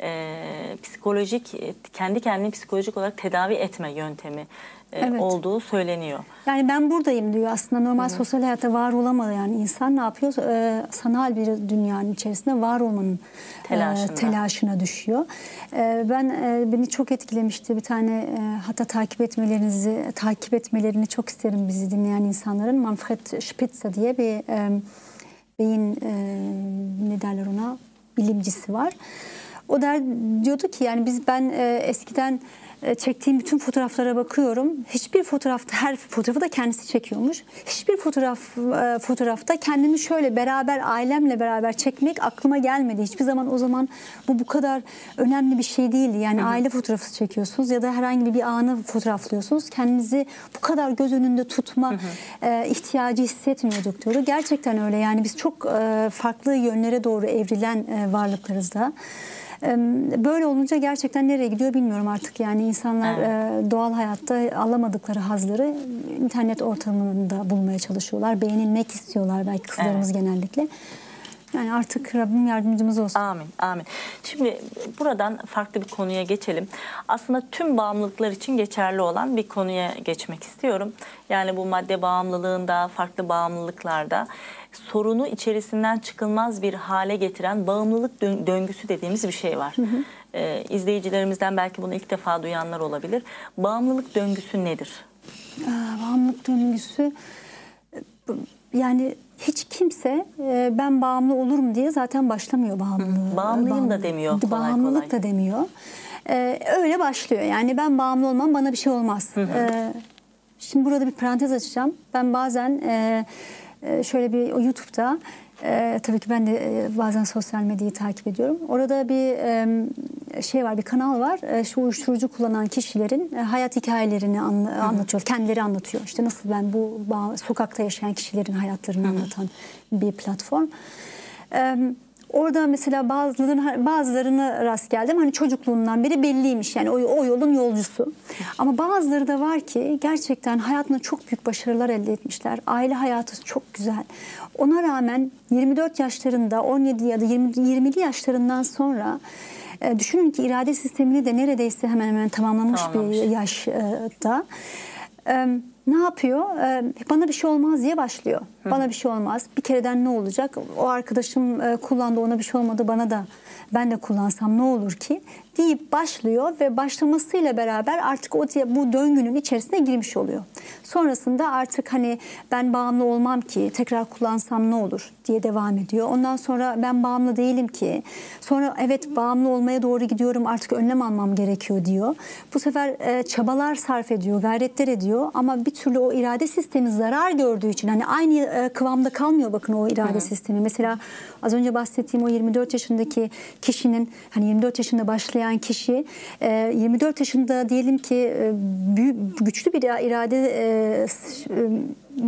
e, psikolojik, kendi kendini psikolojik olarak tedavi etme yöntemi e, evet. olduğu söyleniyor. Yani ben buradayım diyor aslında normal Hı-hı. sosyal hayatta var olamayan insan ne yapıyor? Ee, sanal bir dünyanın içerisinde var olmanın e, telaşına düşüyor. Ee, ben e, beni çok etkilemişti bir tane e, hatta takip etmelerinizi takip etmelerini çok isterim bizi dinleyen insanların Manfred Spitzer diye bir e, beyin e, ne derler ona bilimcisi var. O der diyordu ki yani biz ben e, eskiden çektiğim bütün fotoğraflara bakıyorum. Hiçbir fotoğrafta her fotoğrafı da kendisi çekiyormuş. Hiçbir fotoğraf e, fotoğrafta kendimi şöyle beraber ailemle beraber çekmek aklıma gelmedi. Hiçbir zaman o zaman bu bu kadar önemli bir şey değildi. Yani aile fotoğrafı çekiyorsunuz ya da herhangi bir anı fotoğraflıyorsunuz. Kendinizi bu kadar göz önünde tutma e, ihtiyacı hissetmiyorduk diyor. Gerçekten öyle. Yani biz çok e, farklı yönlere doğru evrilen e, varlıklarız da. Böyle olunca gerçekten nereye gidiyor bilmiyorum artık. Yani insanlar e, doğal hayatta alamadıkları hazları internet ortamında bulmaya çalışıyorlar. Beğenilmek istiyorlar belki kızlarımız genellikle. Yani artık Rabbim yardımcımız olsun. Amin, amin. Şimdi buradan farklı bir konuya geçelim. Aslında tüm bağımlılıklar için geçerli olan bir konuya geçmek istiyorum. Yani bu madde bağımlılığında, farklı bağımlılıklarda sorunu içerisinden çıkılmaz bir hale getiren bağımlılık dön- döngüsü dediğimiz bir şey var. Ee, izleyicilerimizden belki bunu ilk defa duyanlar olabilir. Bağımlılık döngüsü nedir? Aa, Bağımlılık döngüsü e, yani hiç kimse e, ben bağımlı olurum diye zaten başlamıyor bağımlılığı. Bağımlıyım da demiyor kolay Bağımlılık kolay. da demiyor. E, öyle başlıyor. Yani ben bağımlı olmam bana bir şey olmaz. E, şimdi burada bir parantez açacağım. Ben bazen e, e, şöyle bir o YouTube'da e, tabii ki ben de e, bazen sosyal medyayı takip ediyorum. Orada bir e, şey var, bir kanal var. E, şu uyuşturucu kullanan kişilerin e, hayat hikayelerini anla- anlatıyor. Kendileri anlatıyor. İşte nasıl ben bu sokakta yaşayan kişilerin hayatlarını anlatan bir platform. E, Orada mesela bazılarına, bazılarına rast geldim. Hani çocukluğundan beri belliymiş yani o, o yolun yolcusu. Ama bazıları da var ki gerçekten hayatında çok büyük başarılar elde etmişler. Aile hayatı çok güzel. Ona rağmen 24 yaşlarında 17 ya da 20, 20'li yaşlarından sonra e, düşünün ki irade sistemini de neredeyse hemen hemen tamamlamış, Tamamlamış. bir yaşta. E, ne yapıyor? E, bana bir şey olmaz diye başlıyor. Bana bir şey olmaz. Bir kereden ne olacak? O arkadaşım e, kullandı ona bir şey olmadı bana da ben de kullansam ne olur ki deyip başlıyor ve başlamasıyla beraber artık o bu döngünün içerisine girmiş oluyor. Sonrasında artık hani ben bağımlı olmam ki tekrar kullansam ne olur diye devam ediyor. Ondan sonra ben bağımlı değilim ki. Sonra evet bağımlı olmaya doğru gidiyorum artık önlem almam gerekiyor diyor. Bu sefer e, çabalar sarf ediyor, gayretler ediyor ama bir türlü o irade sistemi zarar gördüğü için hani aynı e, kıvamda kalmıyor bakın o irade sistemi. Mesela az önce bahsettiğim o 24 yaşındaki kişinin hani 24 yaşında başlayan kişi e, 24 yaşında diyelim ki e, büyük, güçlü bir irade e, e,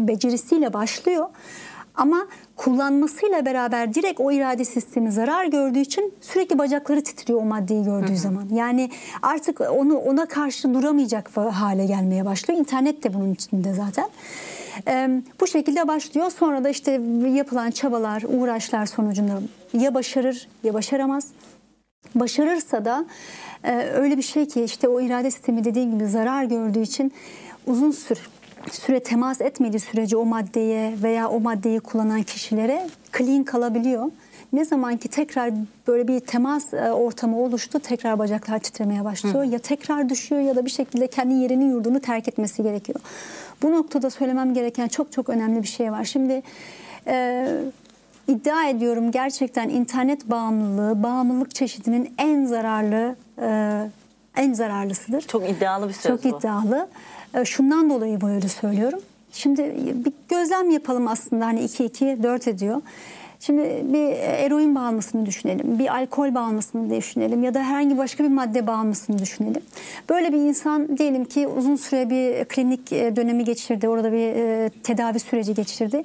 becerisiyle başlıyor. Ama kullanmasıyla beraber direkt o irade sistemi zarar gördüğü için sürekli bacakları titriyor o maddeyi gördüğü zaman. Yani artık onu ona karşı duramayacak hale gelmeye başlıyor. İnternet de bunun içinde zaten. Ee, bu şekilde başlıyor. Sonra da işte yapılan çabalar, uğraşlar sonucunda ya başarır ya başaramaz. Başarırsa da e, öyle bir şey ki işte o irade sistemi dediğim gibi zarar gördüğü için uzun süre süre temas etmediği sürece o maddeye veya o maddeyi kullanan kişilere clean kalabiliyor. Ne zaman ki tekrar böyle bir temas e, ortamı oluştu tekrar bacaklar titremeye başlıyor. Ya tekrar düşüyor ya da bir şekilde kendi yerini yurdunu terk etmesi gerekiyor. Bu noktada söylemem gereken çok çok önemli bir şey var. Şimdi e, iddia ediyorum gerçekten internet bağımlılığı bağımlılık çeşidinin en zararlı e, en zararlısıdır. Çok iddialı bir söz Çok bu. iddialı. E, Şundan dolayı böyle söylüyorum. Şimdi bir gözlem yapalım aslında hani 2 2 4 ediyor. Şimdi bir eroin bağımlısını düşünelim, bir alkol bağımlısını düşünelim ya da herhangi başka bir madde bağımlısını düşünelim. Böyle bir insan diyelim ki uzun süre bir klinik e, dönemi geçirdi, orada bir e, tedavi süreci geçirdi.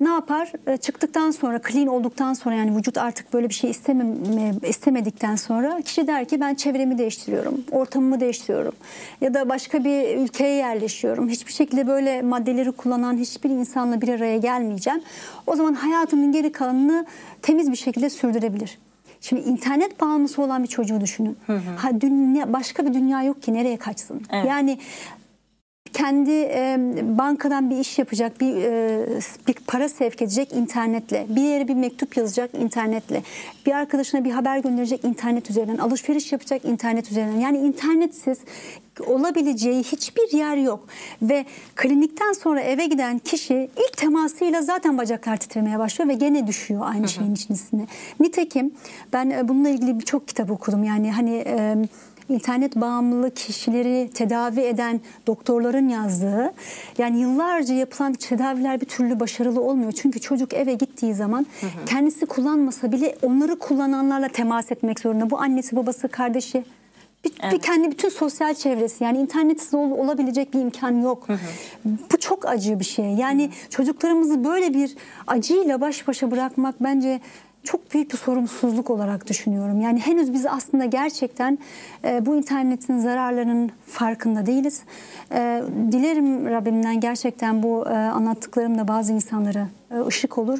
Ne yapar? E, Çıktıktan sonra, clean olduktan sonra yani vücut artık böyle bir şey istemem, istemedikten sonra kişi der ki ben çevremi değiştiriyorum, ortamımı değiştiriyorum ya da başka bir ülkeye yerleşiyorum. Hiçbir şekilde böyle maddeleri kullanan hiçbir insanla bir araya gelmeyeceğim. O zaman hayatının geri kalanını temiz bir şekilde sürdürebilir. Şimdi internet bağımlısı olan bir çocuğu düşünün. Ha, dünya, başka bir dünya yok ki nereye kaçsın? Evet. Yani kendi e, bankadan bir iş yapacak, bir, e, bir para sevk edecek internetle, bir yere bir mektup yazacak internetle, bir arkadaşına bir haber gönderecek internet üzerinden, alışveriş yapacak internet üzerinden. Yani internetsiz olabileceği hiçbir yer yok ve klinikten sonra eve giden kişi ilk temasıyla zaten bacaklar titremeye başlıyor ve gene düşüyor aynı şeyin içerisine. Nitekim ben bununla ilgili birçok kitap okudum. Yani hani e, internet bağımlılığı kişileri tedavi eden doktorların yazdığı yani yıllarca yapılan tedaviler bir türlü başarılı olmuyor. Çünkü çocuk eve gittiği zaman kendisi kullanmasa bile onları kullananlarla temas etmek zorunda. Bu annesi, babası, kardeşi bir, bir kendi bütün sosyal çevresi yani internetsiz ol- olabilecek bir imkan yok. Bu çok acı bir şey. Yani çocuklarımızı böyle bir acıyla baş başa bırakmak bence çok büyük bir sorumsuzluk olarak düşünüyorum. Yani henüz biz aslında gerçekten e, bu internetin zararlarının farkında değiliz. E, dilerim Rabbimden gerçekten bu e, anlattıklarım da bazı insanlara e, ışık olur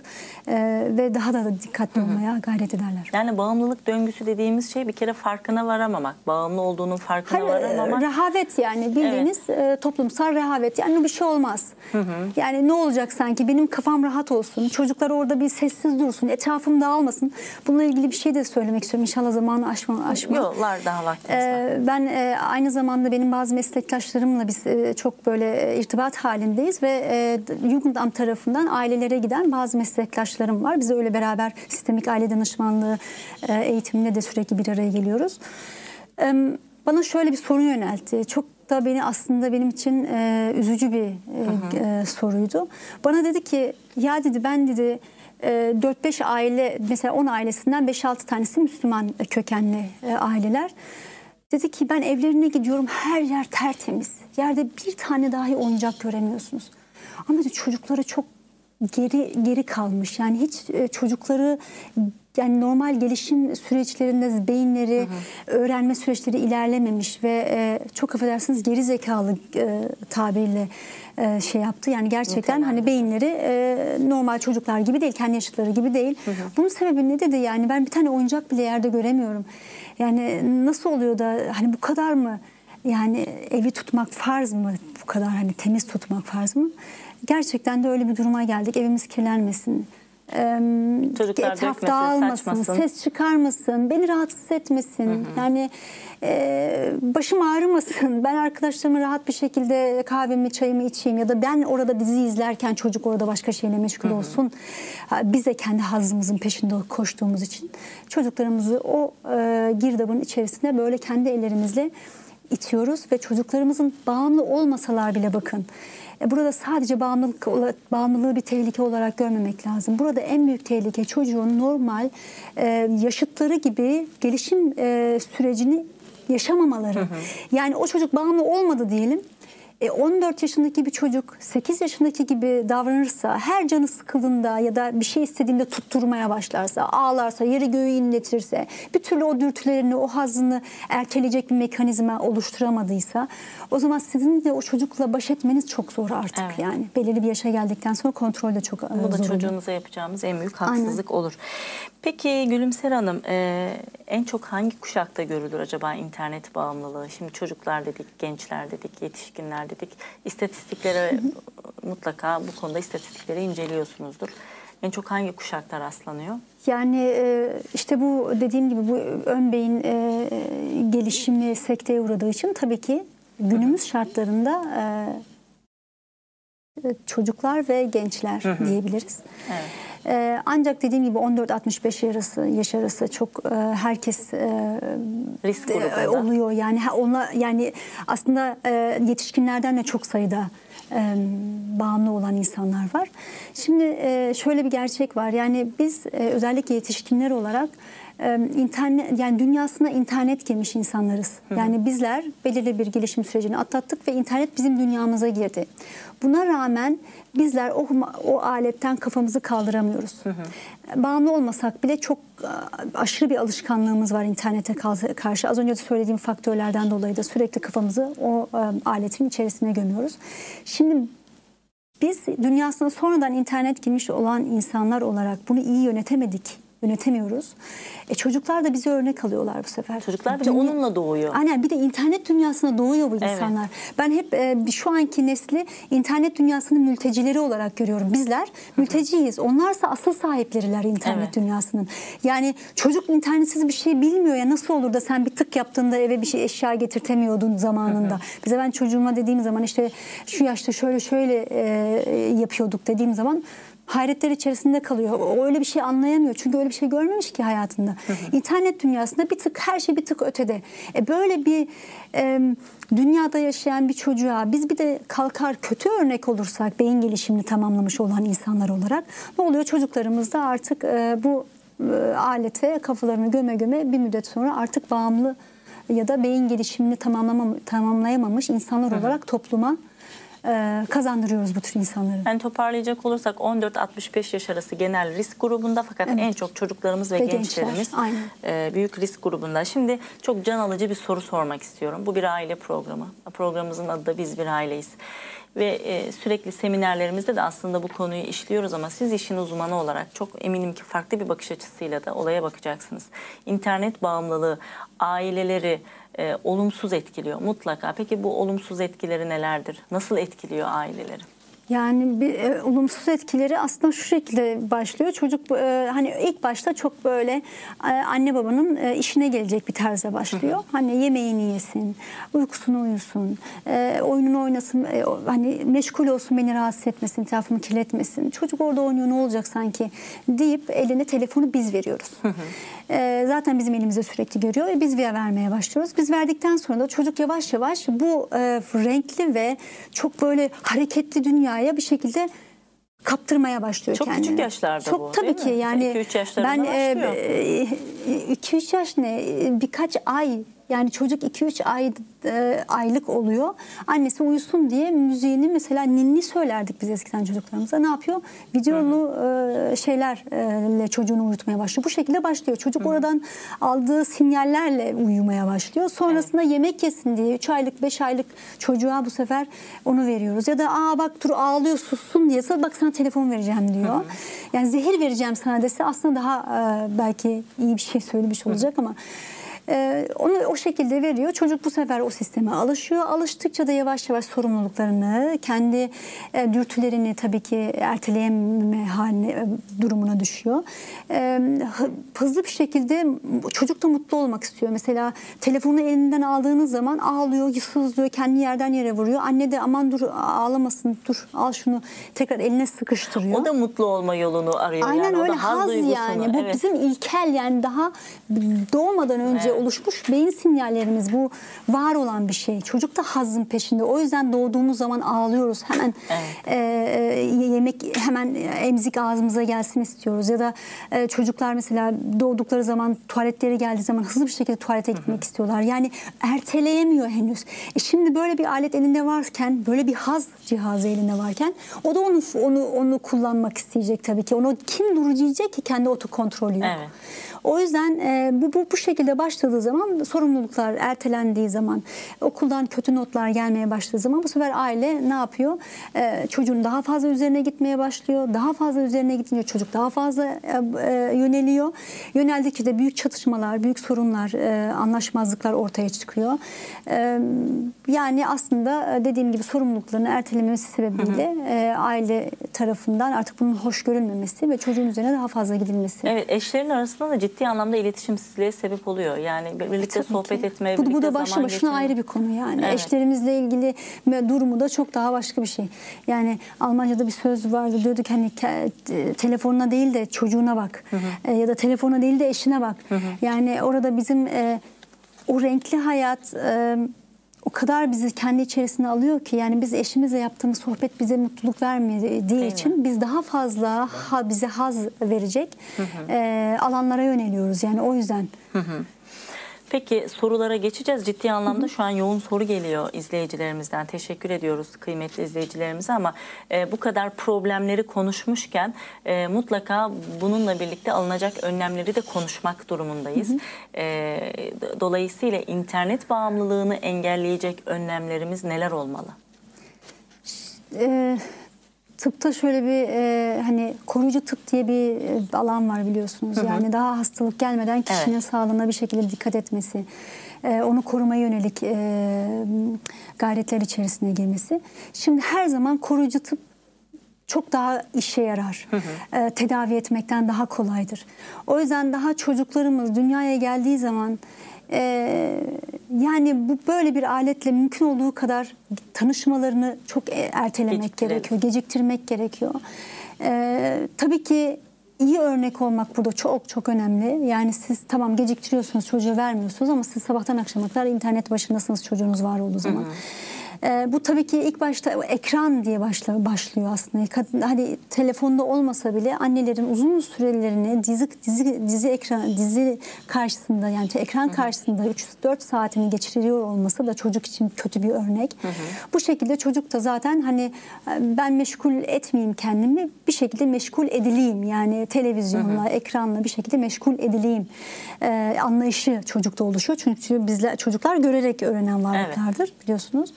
e, ve daha da dikkatli olmaya gayret ederler. Yani bağımlılık döngüsü dediğimiz şey bir kere farkına varamamak. Bağımlı olduğunun farkına Hayır, varamamak. e, rehavet yani bildiğiniz e, toplumsal rehavet. Yani bir şey olmaz. Yani ne olacak sanki benim kafam rahat olsun. Çocuklar orada bir sessiz dursun. Etrafım dağılmasın. Bununla ilgili bir şey de söylemek istiyorum. İnşallah zamanı aşma. aşma. Yollar daha vaktimiz var. Ee, ben e, aynı zamanda benim bazı meslektaşlarımla biz e, çok böyle e, irtibat halindeyiz ve e, Jugendamt tarafından ailelere giden bazı meslektaşlarım var. Biz öyle beraber sistemik aile danışmanlığı e, eğitiminde de sürekli bir araya geliyoruz. Bana şöyle bir soru yöneltti. Çok da beni aslında benim için e, üzücü bir e, e, soruydu. Bana dedi ki ya dedi ben dedi e, 4-5 aile mesela 10 ailesinden 5-6 tanesi Müslüman kökenli aileler. Dedi ki ben evlerine gidiyorum her yer tertemiz. Yerde bir tane dahi oyuncak göremiyorsunuz. Ama dedi, çocukları çok geri geri kalmış. Yani hiç e, çocukları yani normal gelişim süreçlerinde beyinleri, öğrenme süreçleri ilerlememiş ve e, çok affedersiniz geri zekalı e, tabirle e, şey yaptı. Yani gerçekten hani beyinleri e, normal çocuklar gibi değil, kendi yaşıtları gibi değil. Bunun sebebi ne dedi? Yani ben bir tane oyuncak bile yerde göremiyorum. Yani nasıl oluyor da hani bu kadar mı? Yani evi tutmak farz mı? Kadar hani temiz tutmak farz mı? Gerçekten de öyle bir duruma geldik. Evimiz kirlenmesin. Eee, Çocuklar etraf dağılmasın, saçmasın. ses çıkarmasın, beni rahatsız etmesin. Yani eee, başım ağrımasın. Ben arkadaşlarımla rahat bir şekilde kahvemi, çayımı içeyim ya da ben orada dizi izlerken çocuk orada başka şeyle meşgul olsun. Ha, Biz de kendi hazımızın peşinde koştuğumuz için çocuklarımızı o eee girdabın içerisine böyle kendi ellerimizle itiyoruz ve çocuklarımızın bağımlı olmasalar bile bakın. e, Burada sadece bağımlılık bağımlılığı bir tehlike olarak görmemek lazım. Burada en büyük tehlike çocuğun normal e, yaşıtları gibi gelişim e, sürecini yaşamamaları. Yani o çocuk bağımlı olmadı diyelim. E, 14 yaşındaki bir çocuk 8 yaşındaki gibi davranırsa, her canı sıkıldığında ya da bir şey istediğinde tutturmaya başlarsa, ağlarsa, yeri göğü inletirse, bir türlü o dürtülerini, o hazını erteleyecek bir mekanizma oluşturamadıysa, o zaman sizin de o çocukla baş etmeniz çok zor artık Evet. yani. Belirli bir yaşa geldikten sonra kontrol de çok e, Bu da zor çocuğunuza yapacağımız en büyük haksızlık olur. Peki Gülümser Hanım e, en çok hangi kuşakta görülür acaba internet bağımlılığı? Şimdi çocuklar dedik, gençler dedik, yetişkinler dedik. İstatistiklere mutlaka bu konuda istatistikleri inceliyorsunuzdur. En çok hangi kuşakta rastlanıyor? Yani e, işte bu dediğim gibi bu ön beyin e, gelişimi sekteye uğradığı için tabii ki günümüz şartlarında e, çocuklar ve gençler diyebiliriz. Evet. E, ancak dediğim gibi 14-65 arası yaş arası çok e, herkes e, Risk e, oluyor. Yani ha, ona yani aslında e, yetişkinlerden de çok sayıda e, bağımlı olan insanlar var. Şimdi e, şöyle bir gerçek var. Yani biz e, özellikle yetişkinler olarak internet yani dünyasına internet girmiş insanlarız. Yani bizler belirli bir gelişim sürecini atlattık ve internet bizim dünyamıza girdi. Buna rağmen bizler o o aletten kafamızı kaldıramıyoruz. Bağımlı olmasak bile çok aşırı bir alışkanlığımız var internete karşı. Az önce de söylediğim faktörlerden dolayı da sürekli kafamızı o aletin içerisine gömüyoruz. Şimdi biz dünyasına sonradan internet girmiş olan insanlar olarak bunu iyi yönetemedik, yönetemiyoruz. E çocuklar da bize örnek alıyorlar bu sefer. Çocuklar bir de onunla doğuyor. Aynen bir de internet dünyasına doğuyor bu Evet. insanlar. Ben hep e, şu anki nesli internet dünyasının mültecileri olarak görüyorum. Bizler mülteciyiz. Onlarsa asıl sahipleriler internet Evet. dünyasının. Yani çocuk internetsiz bir şey bilmiyor ya nasıl olur da sen bir tık yaptığında eve bir şey eşya getirtemiyordun zamanında. Bize ben çocuğuma dediğim zaman işte şu yaşta şöyle şöyle e, yapıyorduk dediğim zaman hayretler içerisinde kalıyor. O öyle bir şey anlayamıyor. Çünkü öyle bir şey görmemiş ki hayatında. İnternet dünyasında bir tık her şey bir tık ötede. E böyle bir e, dünyada yaşayan bir çocuğa biz bir de kalkar kötü örnek olursak beyin gelişimini tamamlamış olan insanlar olarak ne oluyor? Çocuklarımız da artık e, bu e, alete kafalarını göme göme bir müddet sonra artık bağımlı ya da beyin gelişimini tamamlamam, tamamlayamamış insanlar olarak topluma e, kazandırıyoruz bu tür insanları. Yani toparlayacak olursak 14-65 yaş arası genel risk grubunda fakat Evet. en çok çocuklarımız ve, Ve gençler, gençlerimiz e, büyük risk grubunda. Şimdi çok can alıcı bir soru sormak istiyorum. Bu bir aile programı. Programımızın adı da Biz Bir Aileyiz. Ve e, sürekli seminerlerimizde de aslında bu konuyu işliyoruz ama siz işin uzmanı olarak çok eminim ki farklı bir bakış açısıyla da olaya bakacaksınız. İnternet bağımlılığı aileleri e, olumsuz etkiliyor mutlaka. Peki bu olumsuz etkileri nelerdir? Nasıl etkiliyor aileleri? Yani bir e, olumsuz etkileri aslında şu şekilde başlıyor. Çocuk e, hani ilk başta çok böyle e, anne babanın e, işine gelecek bir tarzda başlıyor. Hani yemeğini yesin, uykusunu uyusun, e, oyununu oynasın, e, hani meşgul olsun beni rahatsız etmesin, etrafımı kirletmesin. Çocuk orada oynuyor ne olacak sanki deyip eline telefonu biz veriyoruz. E, zaten bizim elimizde sürekli görüyor ve biz ver- vermeye başlıyoruz. Biz verdikten sonra da çocuk yavaş yavaş bu e, renkli ve çok böyle hareketli dünyaya bir şekilde kaptırmaya başlıyor Çok kendini. küçük yaşlarda çok, bu, Tabii ki mi? yani 2-3 yaşlarında ben e, başlıyor. 2-3 yaş ne E, birkaç ay yani çocuk 2-3 ay e, aylık oluyor. Annesi uyusun diye müziğini mesela ninni söylerdik biz eskiden çocuklarımıza. Ne yapıyor? Videolu e, şeylerle çocuğunu uyutmaya başlıyor. Bu şekilde başlıyor. Çocuk oradan aldığı sinyallerle uyumaya başlıyor. Sonrasında yemek yesin diye 3 aylık 5 aylık çocuğa bu sefer onu veriyoruz. Ya da aa bak dur ağlıyor sussun diye bak sana telefon vereceğim diyor. Yani zehir vereceğim sana dese aslında daha e, belki iyi bir şey söylemiş olacak ama ee, onu o şekilde veriyor. Çocuk bu sefer o sisteme alışıyor. Alıştıkça da yavaş yavaş sorumluluklarını, kendi e, dürtülerini tabii ki erteleyememe haline e, durumuna düşüyor. Ee, hı- hızlı bir şekilde çocuk da mutlu olmak istiyor. Mesela telefonu elinden aldığınız zaman ağlıyor, sızlıyor, kendi yerden yere vuruyor. Anne de aman dur ağlamasın, dur al şunu tekrar eline sıkıştırıyor. O da mutlu olma yolunu arıyor. Aynen yani. o öyle da haz, haz yani. Bu evet. bizim ilkel yani daha doğmadan önce Evet. Oluşmuş beyin sinyallerimiz bu var olan bir şey. Çocuk da hazın peşinde. O yüzden doğduğumuz zaman ağlıyoruz. Hemen Evet. e, e, yemek hemen emzik ağzımıza gelsin istiyoruz. Ya da e, çocuklar mesela doğdukları zaman tuvaletleri geldiği zaman hızlı bir şekilde tuvalete gitmek istiyorlar. Yani erteleyemiyor henüz. E şimdi böyle bir alet elinde varken, böyle bir haz cihazı elinde varken o da onu onu onu kullanmak isteyecek tabii ki. Onu kim dur diyecek ki kendi otokontrolü yok. Evet. O yüzden e, bu, bu bu şekilde başladığı zaman sorumluluklar ertelendiği zaman okuldan kötü notlar gelmeye başladığı zaman bu sefer aile ne yapıyor? E, çocuğun daha fazla üzerine gitmeye başlıyor. Daha fazla üzerine gidince çocuk daha fazla e, e, yöneliyor. Yöneldikçe de büyük çatışmalar, büyük sorunlar, e, anlaşmazlıklar ortaya çıkıyor. E, yani aslında e, dediğim gibi sorumluluklarını ertelemesi sebebiyle e, aile tarafından artık bunun hoş görülmemesi ve çocuğun üzerine daha fazla gidilmesi. Evet eşlerin arasında da ciddi anlamda iletişimsizliğe sebep oluyor. Yani birlikte Tabii sohbet ki. etmeye, bu, bu da başlı başına ayrı bir konu yani. Evet. Eşlerimizle ilgili durumu da çok daha başka bir şey. Yani Almanca'da bir söz vardı diyordu ki hani e, telefonuna değil de çocuğuna bak. E, ya da telefona değil de eşine bak. Yani orada bizim e, o renkli hayat e, o kadar bizi kendi içerisine alıyor ki yani biz eşimizle yaptığımız sohbet bize mutluluk vermediği için biz daha fazla ha, bize haz verecek e, alanlara yöneliyoruz yani o yüzden. Peki sorulara geçeceğiz. Ciddi anlamda şu an yoğun soru geliyor izleyicilerimizden. Teşekkür ediyoruz kıymetli izleyicilerimize ama e, bu kadar problemleri konuşmuşken e, mutlaka bununla birlikte alınacak önlemleri de konuşmak durumundayız. E, d- dolayısıyla internet bağımlılığını engelleyecek önlemlerimiz neler olmalı? e, tıpta şöyle bir e, hani koruyucu tıp diye bir e, alan var biliyorsunuz. Yani daha hastalık gelmeden kişinin Evet. sağlığına bir şekilde dikkat etmesi, e, onu korumaya yönelik e, gayretler içerisine girmesi. Şimdi her zaman koruyucu tıp çok daha işe yarar. E, tedavi etmekten daha kolaydır. O yüzden daha çocuklarımız dünyaya geldiği zaman e, yani bu böyle bir aletle mümkün olduğu kadar tanışmalarını çok e- ertelemek gerekiyor, geciktirmek gerekiyor. Ee, tabii ki iyi örnek olmak burada çok çok önemli. Yani siz tamam geciktiriyorsunuz, çocuğu vermiyorsunuz ama siz sabahtan akşama kadar internet başındasınız çocuğunuz var olduğu zaman. Ee, bu tabii ki ilk başta ekran diye başla, başlıyor aslında. Kad- Hani telefonda olmasa bile annelerin uzun sürelerini dizi dizi dizi ekran dizi karşısında yani ekran karşısında 3-4 saatini geçiriyor olması da çocuk için kötü bir örnek. Bu şekilde çocuk da zaten hani e, ben meşgul etmeyeyim kendimi bir şekilde meşgul edileyim. Yani televizyonla, ekranla bir şekilde meşgul edileyim. Ee, anlayışı çocukta oluşuyor. Çünkü bizler çocuklar görerek öğrenen varlıklardır biliyorsunuz.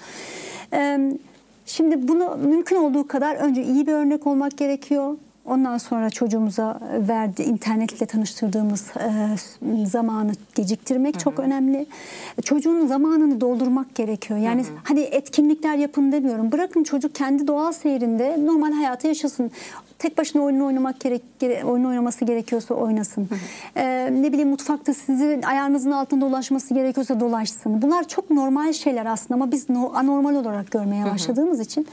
Şimdi bunu mümkün olduğu kadar önce iyi bir örnek olmak gerekiyor. Ondan sonra çocuğumuza verdi internetle tanıştırdığımız e, zamanı geciktirmek çok önemli. Çocuğun zamanını doldurmak gerekiyor. Yani hani etkinlikler yapın demiyorum. Bırakın çocuk kendi doğal seyrinde normal hayatı yaşasın. Tek başına oyun oynamak gerek, gere- oyun oynaması gerekiyorsa oynasın. Ee, ne bileyim mutfakta sizin ayağınızın altında dolaşması gerekiyorsa dolaşsın. Bunlar çok normal şeyler aslında ama biz no- anormal olarak görmeye başladığımız için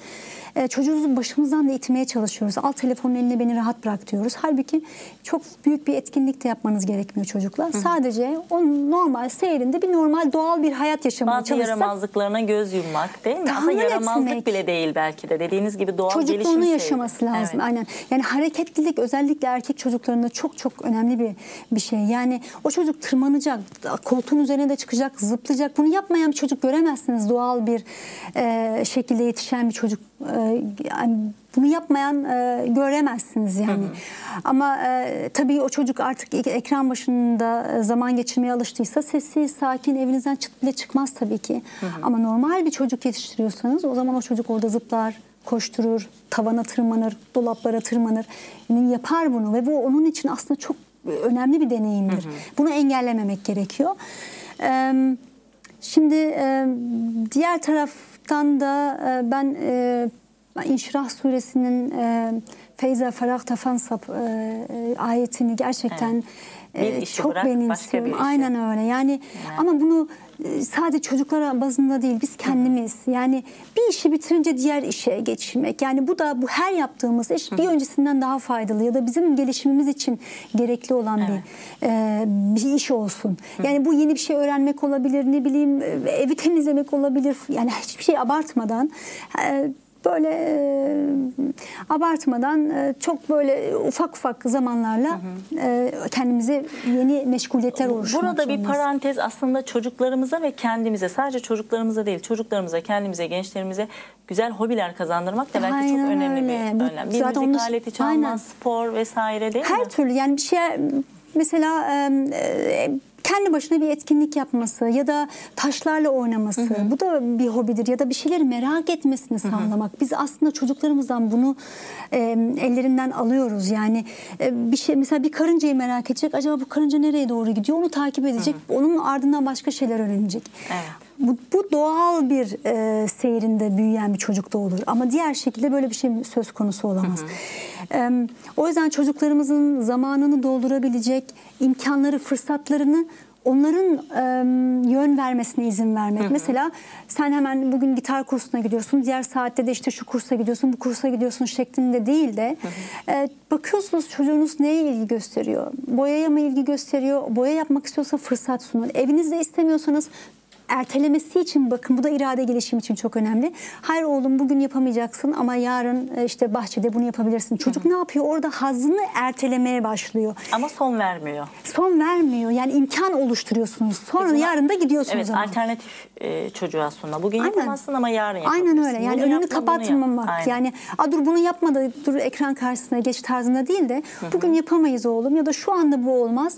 e, çocuğumuzu başımızdan da itmeye çalışıyoruz. Al telefonun eline beni rahat bırak diyoruz. Halbuki çok büyük bir etkinlik de yapmanız gerekmiyor çocuklar. Sadece o normal seyrinde bir normal doğal bir hayat yaşamaya Bazı çalışsak yaramazlıklarına göz yummak değil mi? Aslında yaramazlık etmek. bile değil belki de. Dediğiniz gibi doğal Çocuk da gelişim seyri. yaşaması lazım. Evet. Aynen. Yani hareketlilik özellikle erkek çocuklarında çok çok önemli bir bir şey. Yani o çocuk tırmanacak, koltuğun üzerine de çıkacak, zıplayacak. Bunu yapmayan bir çocuk göremezsiniz. Doğal bir e, şekilde yetişen bir çocuk. E, yani bunu yapmayan e, göremezsiniz yani. Ama e, tabii o çocuk artık ek- ekran başında e, zaman geçirmeye alıştıysa sessiz, sakin, evinizden çıt bile çıkmaz tabii ki. Ama normal bir çocuk yetiştiriyorsanız o zaman o çocuk orada zıplar, koşturur, tavana tırmanır, dolaplara tırmanır. Yani yapar bunu ve bu onun için aslında çok önemli bir deneyimdir. Bunu engellememek gerekiyor. Ee, Şimdi e, diğer taraftan da e, ben e, İnşirah suresinin e, Feyza Ferah Fansab e, e, ayetini gerçekten Bir e, çok bırak, benimsiyorum. Aynen öyle. Yani ama bunu e, sadece çocuklara bazında değil biz kendimiz yani bir işi bitirince diğer işe geçmek. Yani bu da bu her yaptığımız iş bir öncesinden daha faydalı ya da bizim gelişimimiz için gerekli olan bir e, bir iş olsun. Yani bu yeni bir şey öğrenmek olabilir, ne bileyim e, evi temizlemek olabilir. Yani hiçbir şey abartmadan e, böyle e, abartmadan e, çok böyle ufak ufak zamanlarla e, kendimize yeni meşguliyetler oluşturmak Burada bir zorundayız. parantez aslında çocuklarımıza ve kendimize sadece çocuklarımıza değil çocuklarımıza, kendimize, gençlerimize güzel hobiler kazandırmak da belki Aynen çok önemli öyle. bir önlem. Bir zaten müzik onu- aleti çalma, Aynen. spor vesaire değil mi? Her türlü yani bir şey mesela e, kendi başına bir etkinlik yapması ya da taşlarla oynaması bu da bir hobidir ya da bir şeyleri merak etmesini sağlamak. Biz aslında çocuklarımızdan bunu e, ellerinden alıyoruz. Yani e, bir şey mesela bir karıncayı merak edecek. Acaba bu karınca nereye doğru gidiyor? Onu takip edecek. Onun ardından başka şeyler öğrenecek. Evet. Bu, bu doğal bir e, seyrinde büyüyen bir çocukta olur. Ama diğer şekilde böyle bir şey söz konusu olamaz. E, o yüzden çocuklarımızın zamanını doldurabilecek imkanları, fırsatlarını onların e, yön vermesine izin vermek. Mesela sen hemen bugün gitar kursuna gidiyorsun, diğer saatte de işte şu kursa gidiyorsun, bu kursa gidiyorsun şeklinde değil de e, bakıyorsunuz çocuğunuz neye ilgi gösteriyor? Boyaya mı ilgi gösteriyor? Boya yapmak istiyorsa fırsat sunun. Evinizde istemiyorsanız ertelemesi için bakın bu da irade gelişimi için çok önemli. Hayır oğlum bugün yapamayacaksın ama yarın e, işte bahçede bunu yapabilirsin. Çocuk ne yapıyor? Orada hazını ertelemeye başlıyor. Ama son vermiyor. Son vermiyor. Yani imkan oluşturuyorsunuz. Sonra Biz buna- yarın da gidiyorsunuz Evet ama. alternatif e, çocuğa sunma. Bugün Aynen. yapamazsın ama yarın yapabilirsin. Aynen öyle. Yani Bunu önünü yap. kapatmamak. Aynen. Yani a dur bunu yapma da dur ekran karşısına geç tarzında değil de bugün yapamayız oğlum ya da şu anda bu olmaz.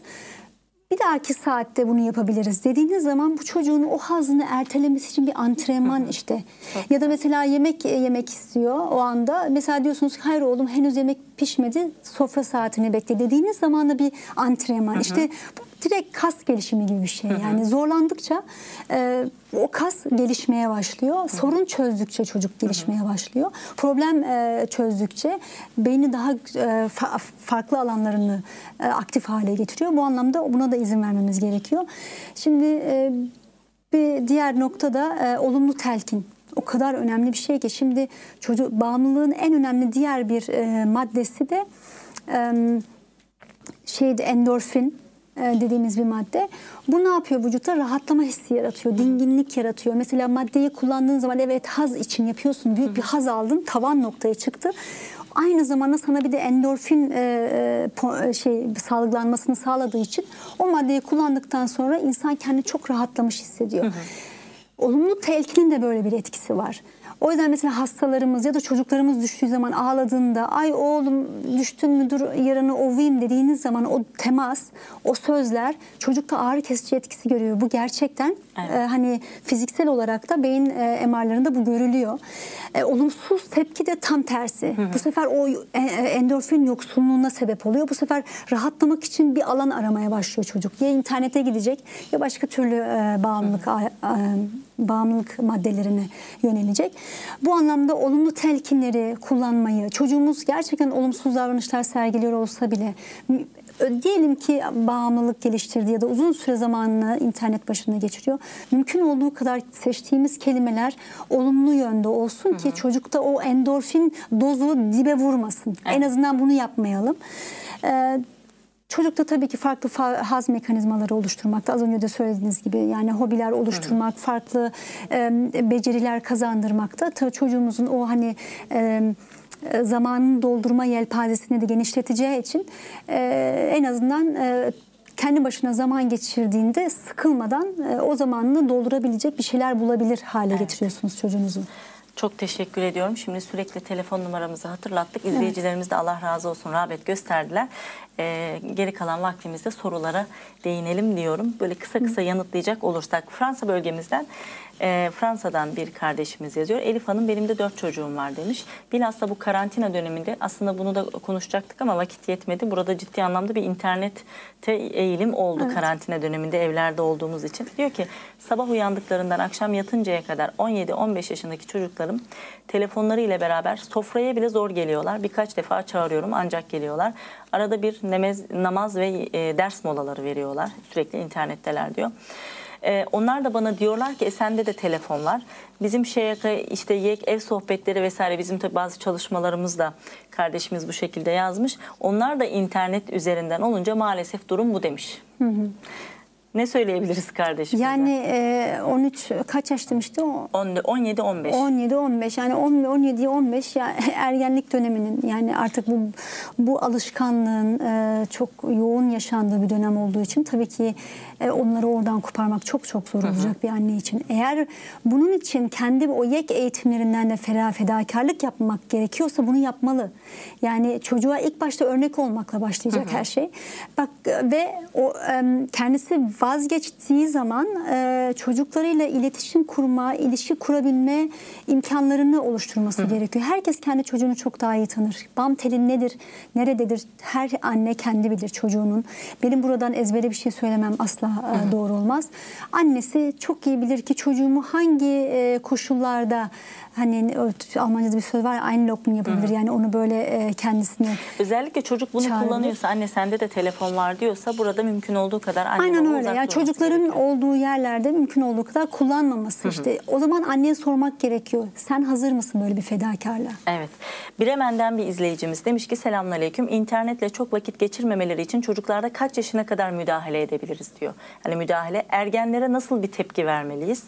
Bir dahaki saatte bunu yapabiliriz dediğiniz zaman bu çocuğun o hazını ertelemesi için bir antrenman işte. Ya da mesela yemek yemek istiyor o anda. Mesela diyorsunuz ki hayır oğlum henüz yemek pişmedi sofra saatini bekle dediğiniz zaman da bir antrenman. İşte bu direkt kas gelişimi gibi bir şey. Yani zorlandıkça e, o kas gelişmeye başlıyor. Sorun çözdükçe çocuk gelişmeye başlıyor. Problem e, çözdükçe beyni daha e, fa- farklı alanlarını e, aktif hale getiriyor. Bu anlamda buna da izin vermemiz gerekiyor. Şimdi e, Bir diğer nokta da e, olumlu telkin. O kadar önemli bir şey ki şimdi çocuk bağımlılığın en önemli diğer bir e, maddesi de e, şeydi endorfin dediğimiz bir madde. Bu ne yapıyor vücutta? Rahatlama hissi yaratıyor, dinginlik yaratıyor. Mesela maddeyi kullandığın zaman evet haz için yapıyorsun, büyük bir haz aldın, tavan noktaya çıktı. Aynı zamanda sana bir de endorfin e, e, po- şey salgılanmasını sağladığı için o maddeyi kullandıktan sonra insan kendini çok rahatlamış hissediyor. Olumlu telkinin de böyle bir etkisi var. O yüzden mesela hastalarımız ya da çocuklarımız düştüğü zaman ağladığında ay oğlum düştün mü dur yaranı ovayım dediğiniz zaman o temas, o sözler çocukta ağrı kesici etkisi görüyor. Bu gerçekten Evet. e, hani fiziksel olarak da beyin e, MR'larında bu görülüyor. E, olumsuz tepki de tam tersi. Bu sefer o e, e, endorfin yoksunluğuna sebep oluyor. Bu sefer rahatlamak için bir alan aramaya başlıyor çocuk. Ya internete gidecek ya başka türlü e, bağımlılık a- a- bağımlılık maddelerine yönelecek. Bu anlamda olumlu telkinleri kullanmayı, çocuğumuz gerçekten olumsuz davranışlar sergiliyor olsa bile diyelim ki bağımlılık geliştirdi ya da uzun süre zamanını internet başında geçiriyor. Mümkün olduğu kadar seçtiğimiz kelimeler olumlu yönde olsun ki çocukta o endorfin dozu dibe vurmasın. En azından bunu yapmayalım. Ee, Çocukta tabii ki farklı fa- haz mekanizmaları oluşturmakta. Az önce de söylediğiniz gibi yani hobiler oluşturmak, farklı e, beceriler kazandırmakta. Tabii çocuğumuzun o hani e, zamanını doldurma yelpazesini de genişleteceği için e, en azından e, kendi başına zaman geçirdiğinde sıkılmadan e, o zamanını doldurabilecek bir şeyler bulabilir hale getiriyorsunuz çocuğunuzu. Çok teşekkür ediyorum. Şimdi sürekli telefon numaramızı hatırlattık. İzleyicilerimiz de Allah razı olsun rağbet gösterdiler. Ee, geri kalan vaktimizde sorulara değinelim diyorum. Böyle kısa kısa yanıtlayacak olursak Fransa bölgemizden e, Fransa'dan bir kardeşimiz yazıyor. Elif Hanım benim de dört çocuğum var demiş. Bilhassa bu karantina döneminde aslında bunu da konuşacaktık ama vakit yetmedi. Burada ciddi anlamda bir internette eğilim oldu karantina döneminde evlerde olduğumuz için. Diyor ki sabah uyandıklarından akşam yatıncaya kadar 17-15 yaşındaki çocuklarım telefonları ile beraber sofraya bile zor geliyorlar. Birkaç defa çağırıyorum ancak geliyorlar. Arada bir namaz, namaz ve e, ders molaları veriyorlar. Sürekli internetteler diyor. E, onlar da bana diyorlar ki e, sende de telefon var. Bizim şeye işte yek ev sohbetleri vesaire bizim tabii bazı çalışmalarımızda kardeşimiz bu şekilde yazmış. Onlar da internet üzerinden olunca maalesef durum bu demiş. Ne söyleyebiliriz kardeşimize? Yani e, 13 kaç yaş demişti o? 17-15. 17-15 yani 17-15 yani ergenlik döneminin yani artık bu bu alışkanlığın e, çok yoğun yaşandığı bir dönem olduğu için tabii ki e, onları oradan koparmak çok çok zor olacak bir anne için. Eğer bunun için kendi o yek eğitimlerinden de feda fedakarlık yapmak gerekiyorsa bunu yapmalı. Yani çocuğa ilk başta örnek olmakla başlayacak her şey. Bak ve o e, kendisi vazgeçtiği zaman e, çocuklarıyla iletişim kurma, ilişki kurabilme imkanlarını oluşturması gerekiyor. Herkes kendi çocuğunu çok daha iyi tanır. Bam teli nedir, nerededir her anne kendi bilir çocuğunun. Benim buradan ezbere bir şey söylemem asla e, doğru olmaz. Annesi çok iyi bilir ki çocuğumu hangi e, koşullarda hani Almanca'da bir söz var ya Einlocken yapabilir. Yani onu böyle e, kendisine Özellikle çocuk bunu Çağrılır. kullanıyorsa anne sende de telefon var diyorsa burada mümkün olduğu kadar anne Aynen öyle. Yani çocukların gerekiyor. olduğu yerlerde mümkün olduğu kadar kullanmaması işte. O zaman anneye sormak gerekiyor. Sen hazır mısın böyle bir fedakarlığa? Evet. Bremen'den bir izleyicimiz demiş ki selamünaleyküm. İnternetle çok vakit geçirmemeleri için çocuklarda kaç yaşına kadar müdahale edebiliriz diyor. Hani müdahale ergenlere nasıl bir tepki vermeliyiz?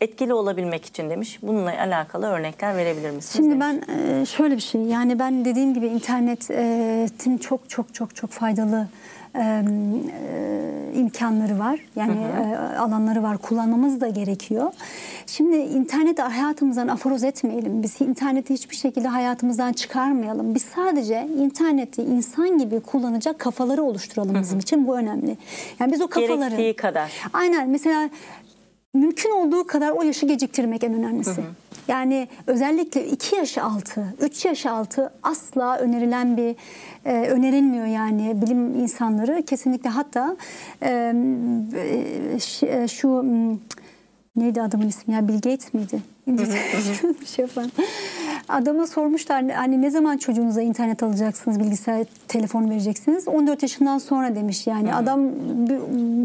Etkili olabilmek için demiş. Bununla alakalı örnekler verebilir misiniz? Şimdi demiş. ben e, şöyle bir şey yani ben dediğim gibi internetin çok çok çok çok faydalı e, e, imkanları var. Yani e, alanları var. Kullanmamız da gerekiyor. Şimdi interneti hayatımızdan aforoz etmeyelim. Biz interneti hiçbir şekilde hayatımızdan çıkarmayalım. Biz sadece interneti insan gibi kullanacak kafaları oluşturalım bizim için. Bu önemli. Yani biz o kafaları Gerektiği kadar. Aynen mesela mümkün olduğu kadar o yaşı geciktirmek en önemlisi. Yani özellikle 2 yaş altı, 3 yaş altı asla önerilen bir e, önerilmiyor yani bilim insanları kesinlikle hatta e, e, e, şu m, neydi adamın ismi ya Bill Gates miydi? şey yapan. Adama sormuşlar hani ne zaman çocuğunuza internet alacaksınız, bilgisayar, telefon vereceksiniz? 14 yaşından sonra demiş yani. Hı-hı. Adam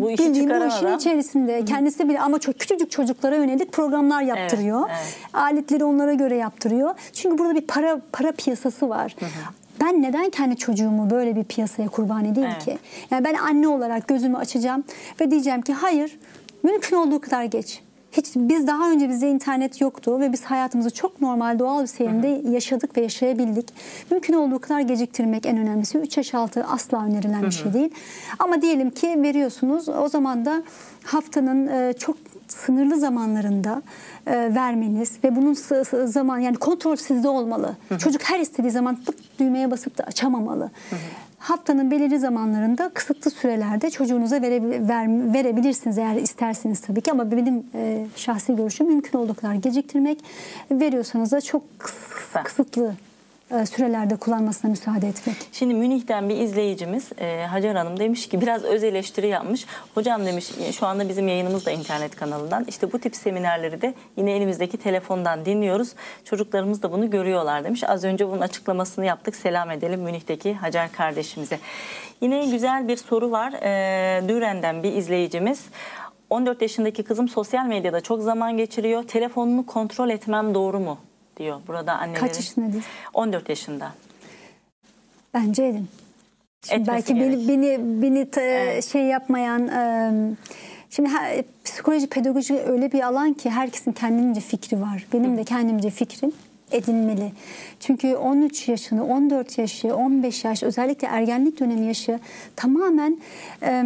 bu işi bildiğin bu işin adam. içerisinde. Hı-hı. Kendisi bile ama çok küçücük çocuklara yönelik programlar yaptırıyor. Evet, evet. Aletleri onlara göre yaptırıyor. Çünkü burada bir para para piyasası var. Hı-hı ben neden kendi çocuğumu böyle bir piyasaya kurban edeyim evet. ki? Yani ben anne olarak gözümü açacağım ve diyeceğim ki hayır mümkün olduğu kadar geç. Hiç biz daha önce bizde internet yoktu ve biz hayatımızı çok normal doğal bir seyrinde yaşadık ve yaşayabildik. Mümkün olduğu kadar geciktirmek en önemlisi. 3 yaş altı asla önerilen bir şey değil. Ama diyelim ki veriyorsunuz o zaman da haftanın e, çok sınırlı zamanlarında e, vermeniz ve bunun zaman yani kontrol sizde olmalı. Hı hı. Çocuk her istediği zaman pıt düğmeye basıp da açamamalı. Hı hı. Haftanın belirli zamanlarında kısıtlı sürelerde çocuğunuza vere, ver, verebilirsiniz eğer isterseniz tabii ki ama benim e, şahsi görüşüm mümkün olduğu kadar geciktirmek veriyorsanız da çok kısıtlı e, sürelerde kullanmasına müsaade etmek. Şimdi Münih'ten bir izleyicimiz e, Hacer Hanım demiş ki biraz öz eleştiri yapmış. Hocam demiş şu anda bizim yayınımız da internet kanalından. İşte bu tip seminerleri de yine elimizdeki telefondan dinliyoruz. Çocuklarımız da bunu görüyorlar demiş. Az önce bunun açıklamasını yaptık. Selam edelim Münih'teki Hacer kardeşimize. Yine güzel bir soru var. E, Düren'den bir izleyicimiz. 14 yaşındaki kızım sosyal medyada çok zaman geçiriyor. Telefonunu kontrol etmem doğru mu? Diyor burada annelerin. Kaç yaşında değil? 14 yaşında. Bence edin. Şimdi belki gerek. beni beni beni ta, evet. şey yapmayan e, şimdi her, psikoloji pedagoji öyle bir alan ki herkesin kendince fikri var. Benim Hı. de kendimce fikrim edinmeli. Çünkü 13 yaşını, 14 yaşı, 15 yaş özellikle ergenlik dönemi yaşı tamamen e,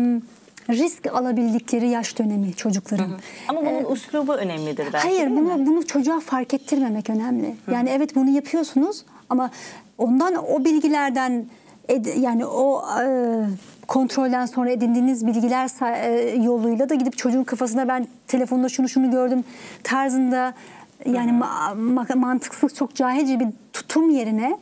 risk alabildikleri yaş dönemi çocukların. Hı hı. Ama bunun ee, uslubu önemlidir belki. Hayır, bunu bunu çocuğa fark ettirmemek önemli. Hı. Yani evet bunu yapıyorsunuz ama ondan o bilgilerden yani o e, kontrolden sonra edindiğiniz bilgiler e, yoluyla da gidip çocuğun kafasına ben telefonda şunu şunu gördüm tarzında yani ma- mantıksız çok cahilce bir tutum yerine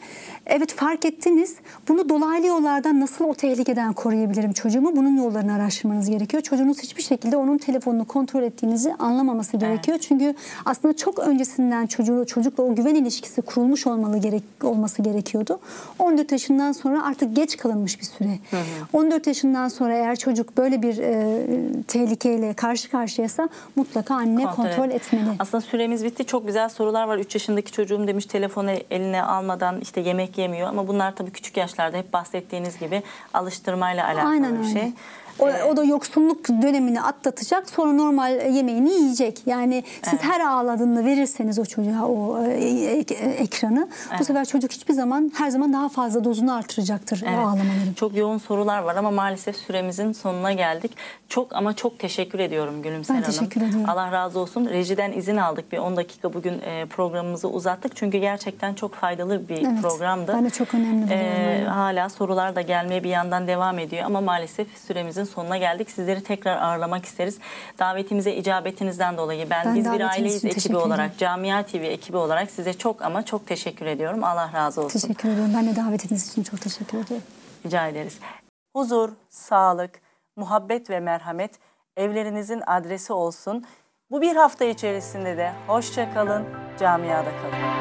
evet fark ettiniz. Bunu dolaylı yollardan nasıl o tehlikeden koruyabilirim çocuğumu? Bunun yollarını araştırmanız gerekiyor. Çocuğunuz hiçbir şekilde onun telefonunu kontrol ettiğinizi anlamaması gerekiyor. Evet. Çünkü aslında çok öncesinden çocuğu çocukla o güven ilişkisi kurulmuş olmalı gerek olması gerekiyordu. 14 yaşından sonra artık geç kalınmış bir süre. Hı hı. 14 yaşından sonra eğer çocuk böyle bir e, tehlikeyle karşı karşıyasa mutlaka anne kontrol, kontrol etmeli. Aslında süremiz bitti. Çok güzel sorular var. 3 yaşındaki çocuğum demiş telefonu eline almadan işte yemek yemiyor ama bunlar tabii küçük yaşlarda hep bahsettiğiniz gibi alıştırmayla alakalı Aynen bir şey. Öyle. O, o da yoksulluk dönemini atlatacak sonra normal yemeğini yiyecek. Yani siz evet. her ağladığında verirseniz o çocuğa o e, e, ekranı evet. bu sefer çocuk hiçbir zaman her zaman daha fazla dozunu artıracaktır evet. o ağlamaların. Çok yoğun sorular var ama maalesef süremizin sonuna geldik. Çok ama çok teşekkür ediyorum Gülümser ben Hanım. teşekkür ediyorum. Allah razı olsun. Rejiden izin aldık. Bir 10 dakika bugün e, programımızı uzattık. Çünkü gerçekten çok faydalı bir evet, programdı. Ben de çok önemli. Ee, hala sorular da gelmeye bir yandan devam ediyor ama maalesef süremizin sonuna geldik. Sizleri tekrar ağırlamak isteriz. Davetimize icabetinizden dolayı ben, ben Biz Bir Aileyiz ekibi olarak, Camia TV ekibi olarak size çok ama çok teşekkür ediyorum. Allah razı olsun. Teşekkür ederim. Ben de davetiniz için çok teşekkür ederim. Rica ederiz. Huzur, sağlık, muhabbet ve merhamet evlerinizin adresi olsun. Bu bir hafta içerisinde de hoşça kalın, camiada kalın.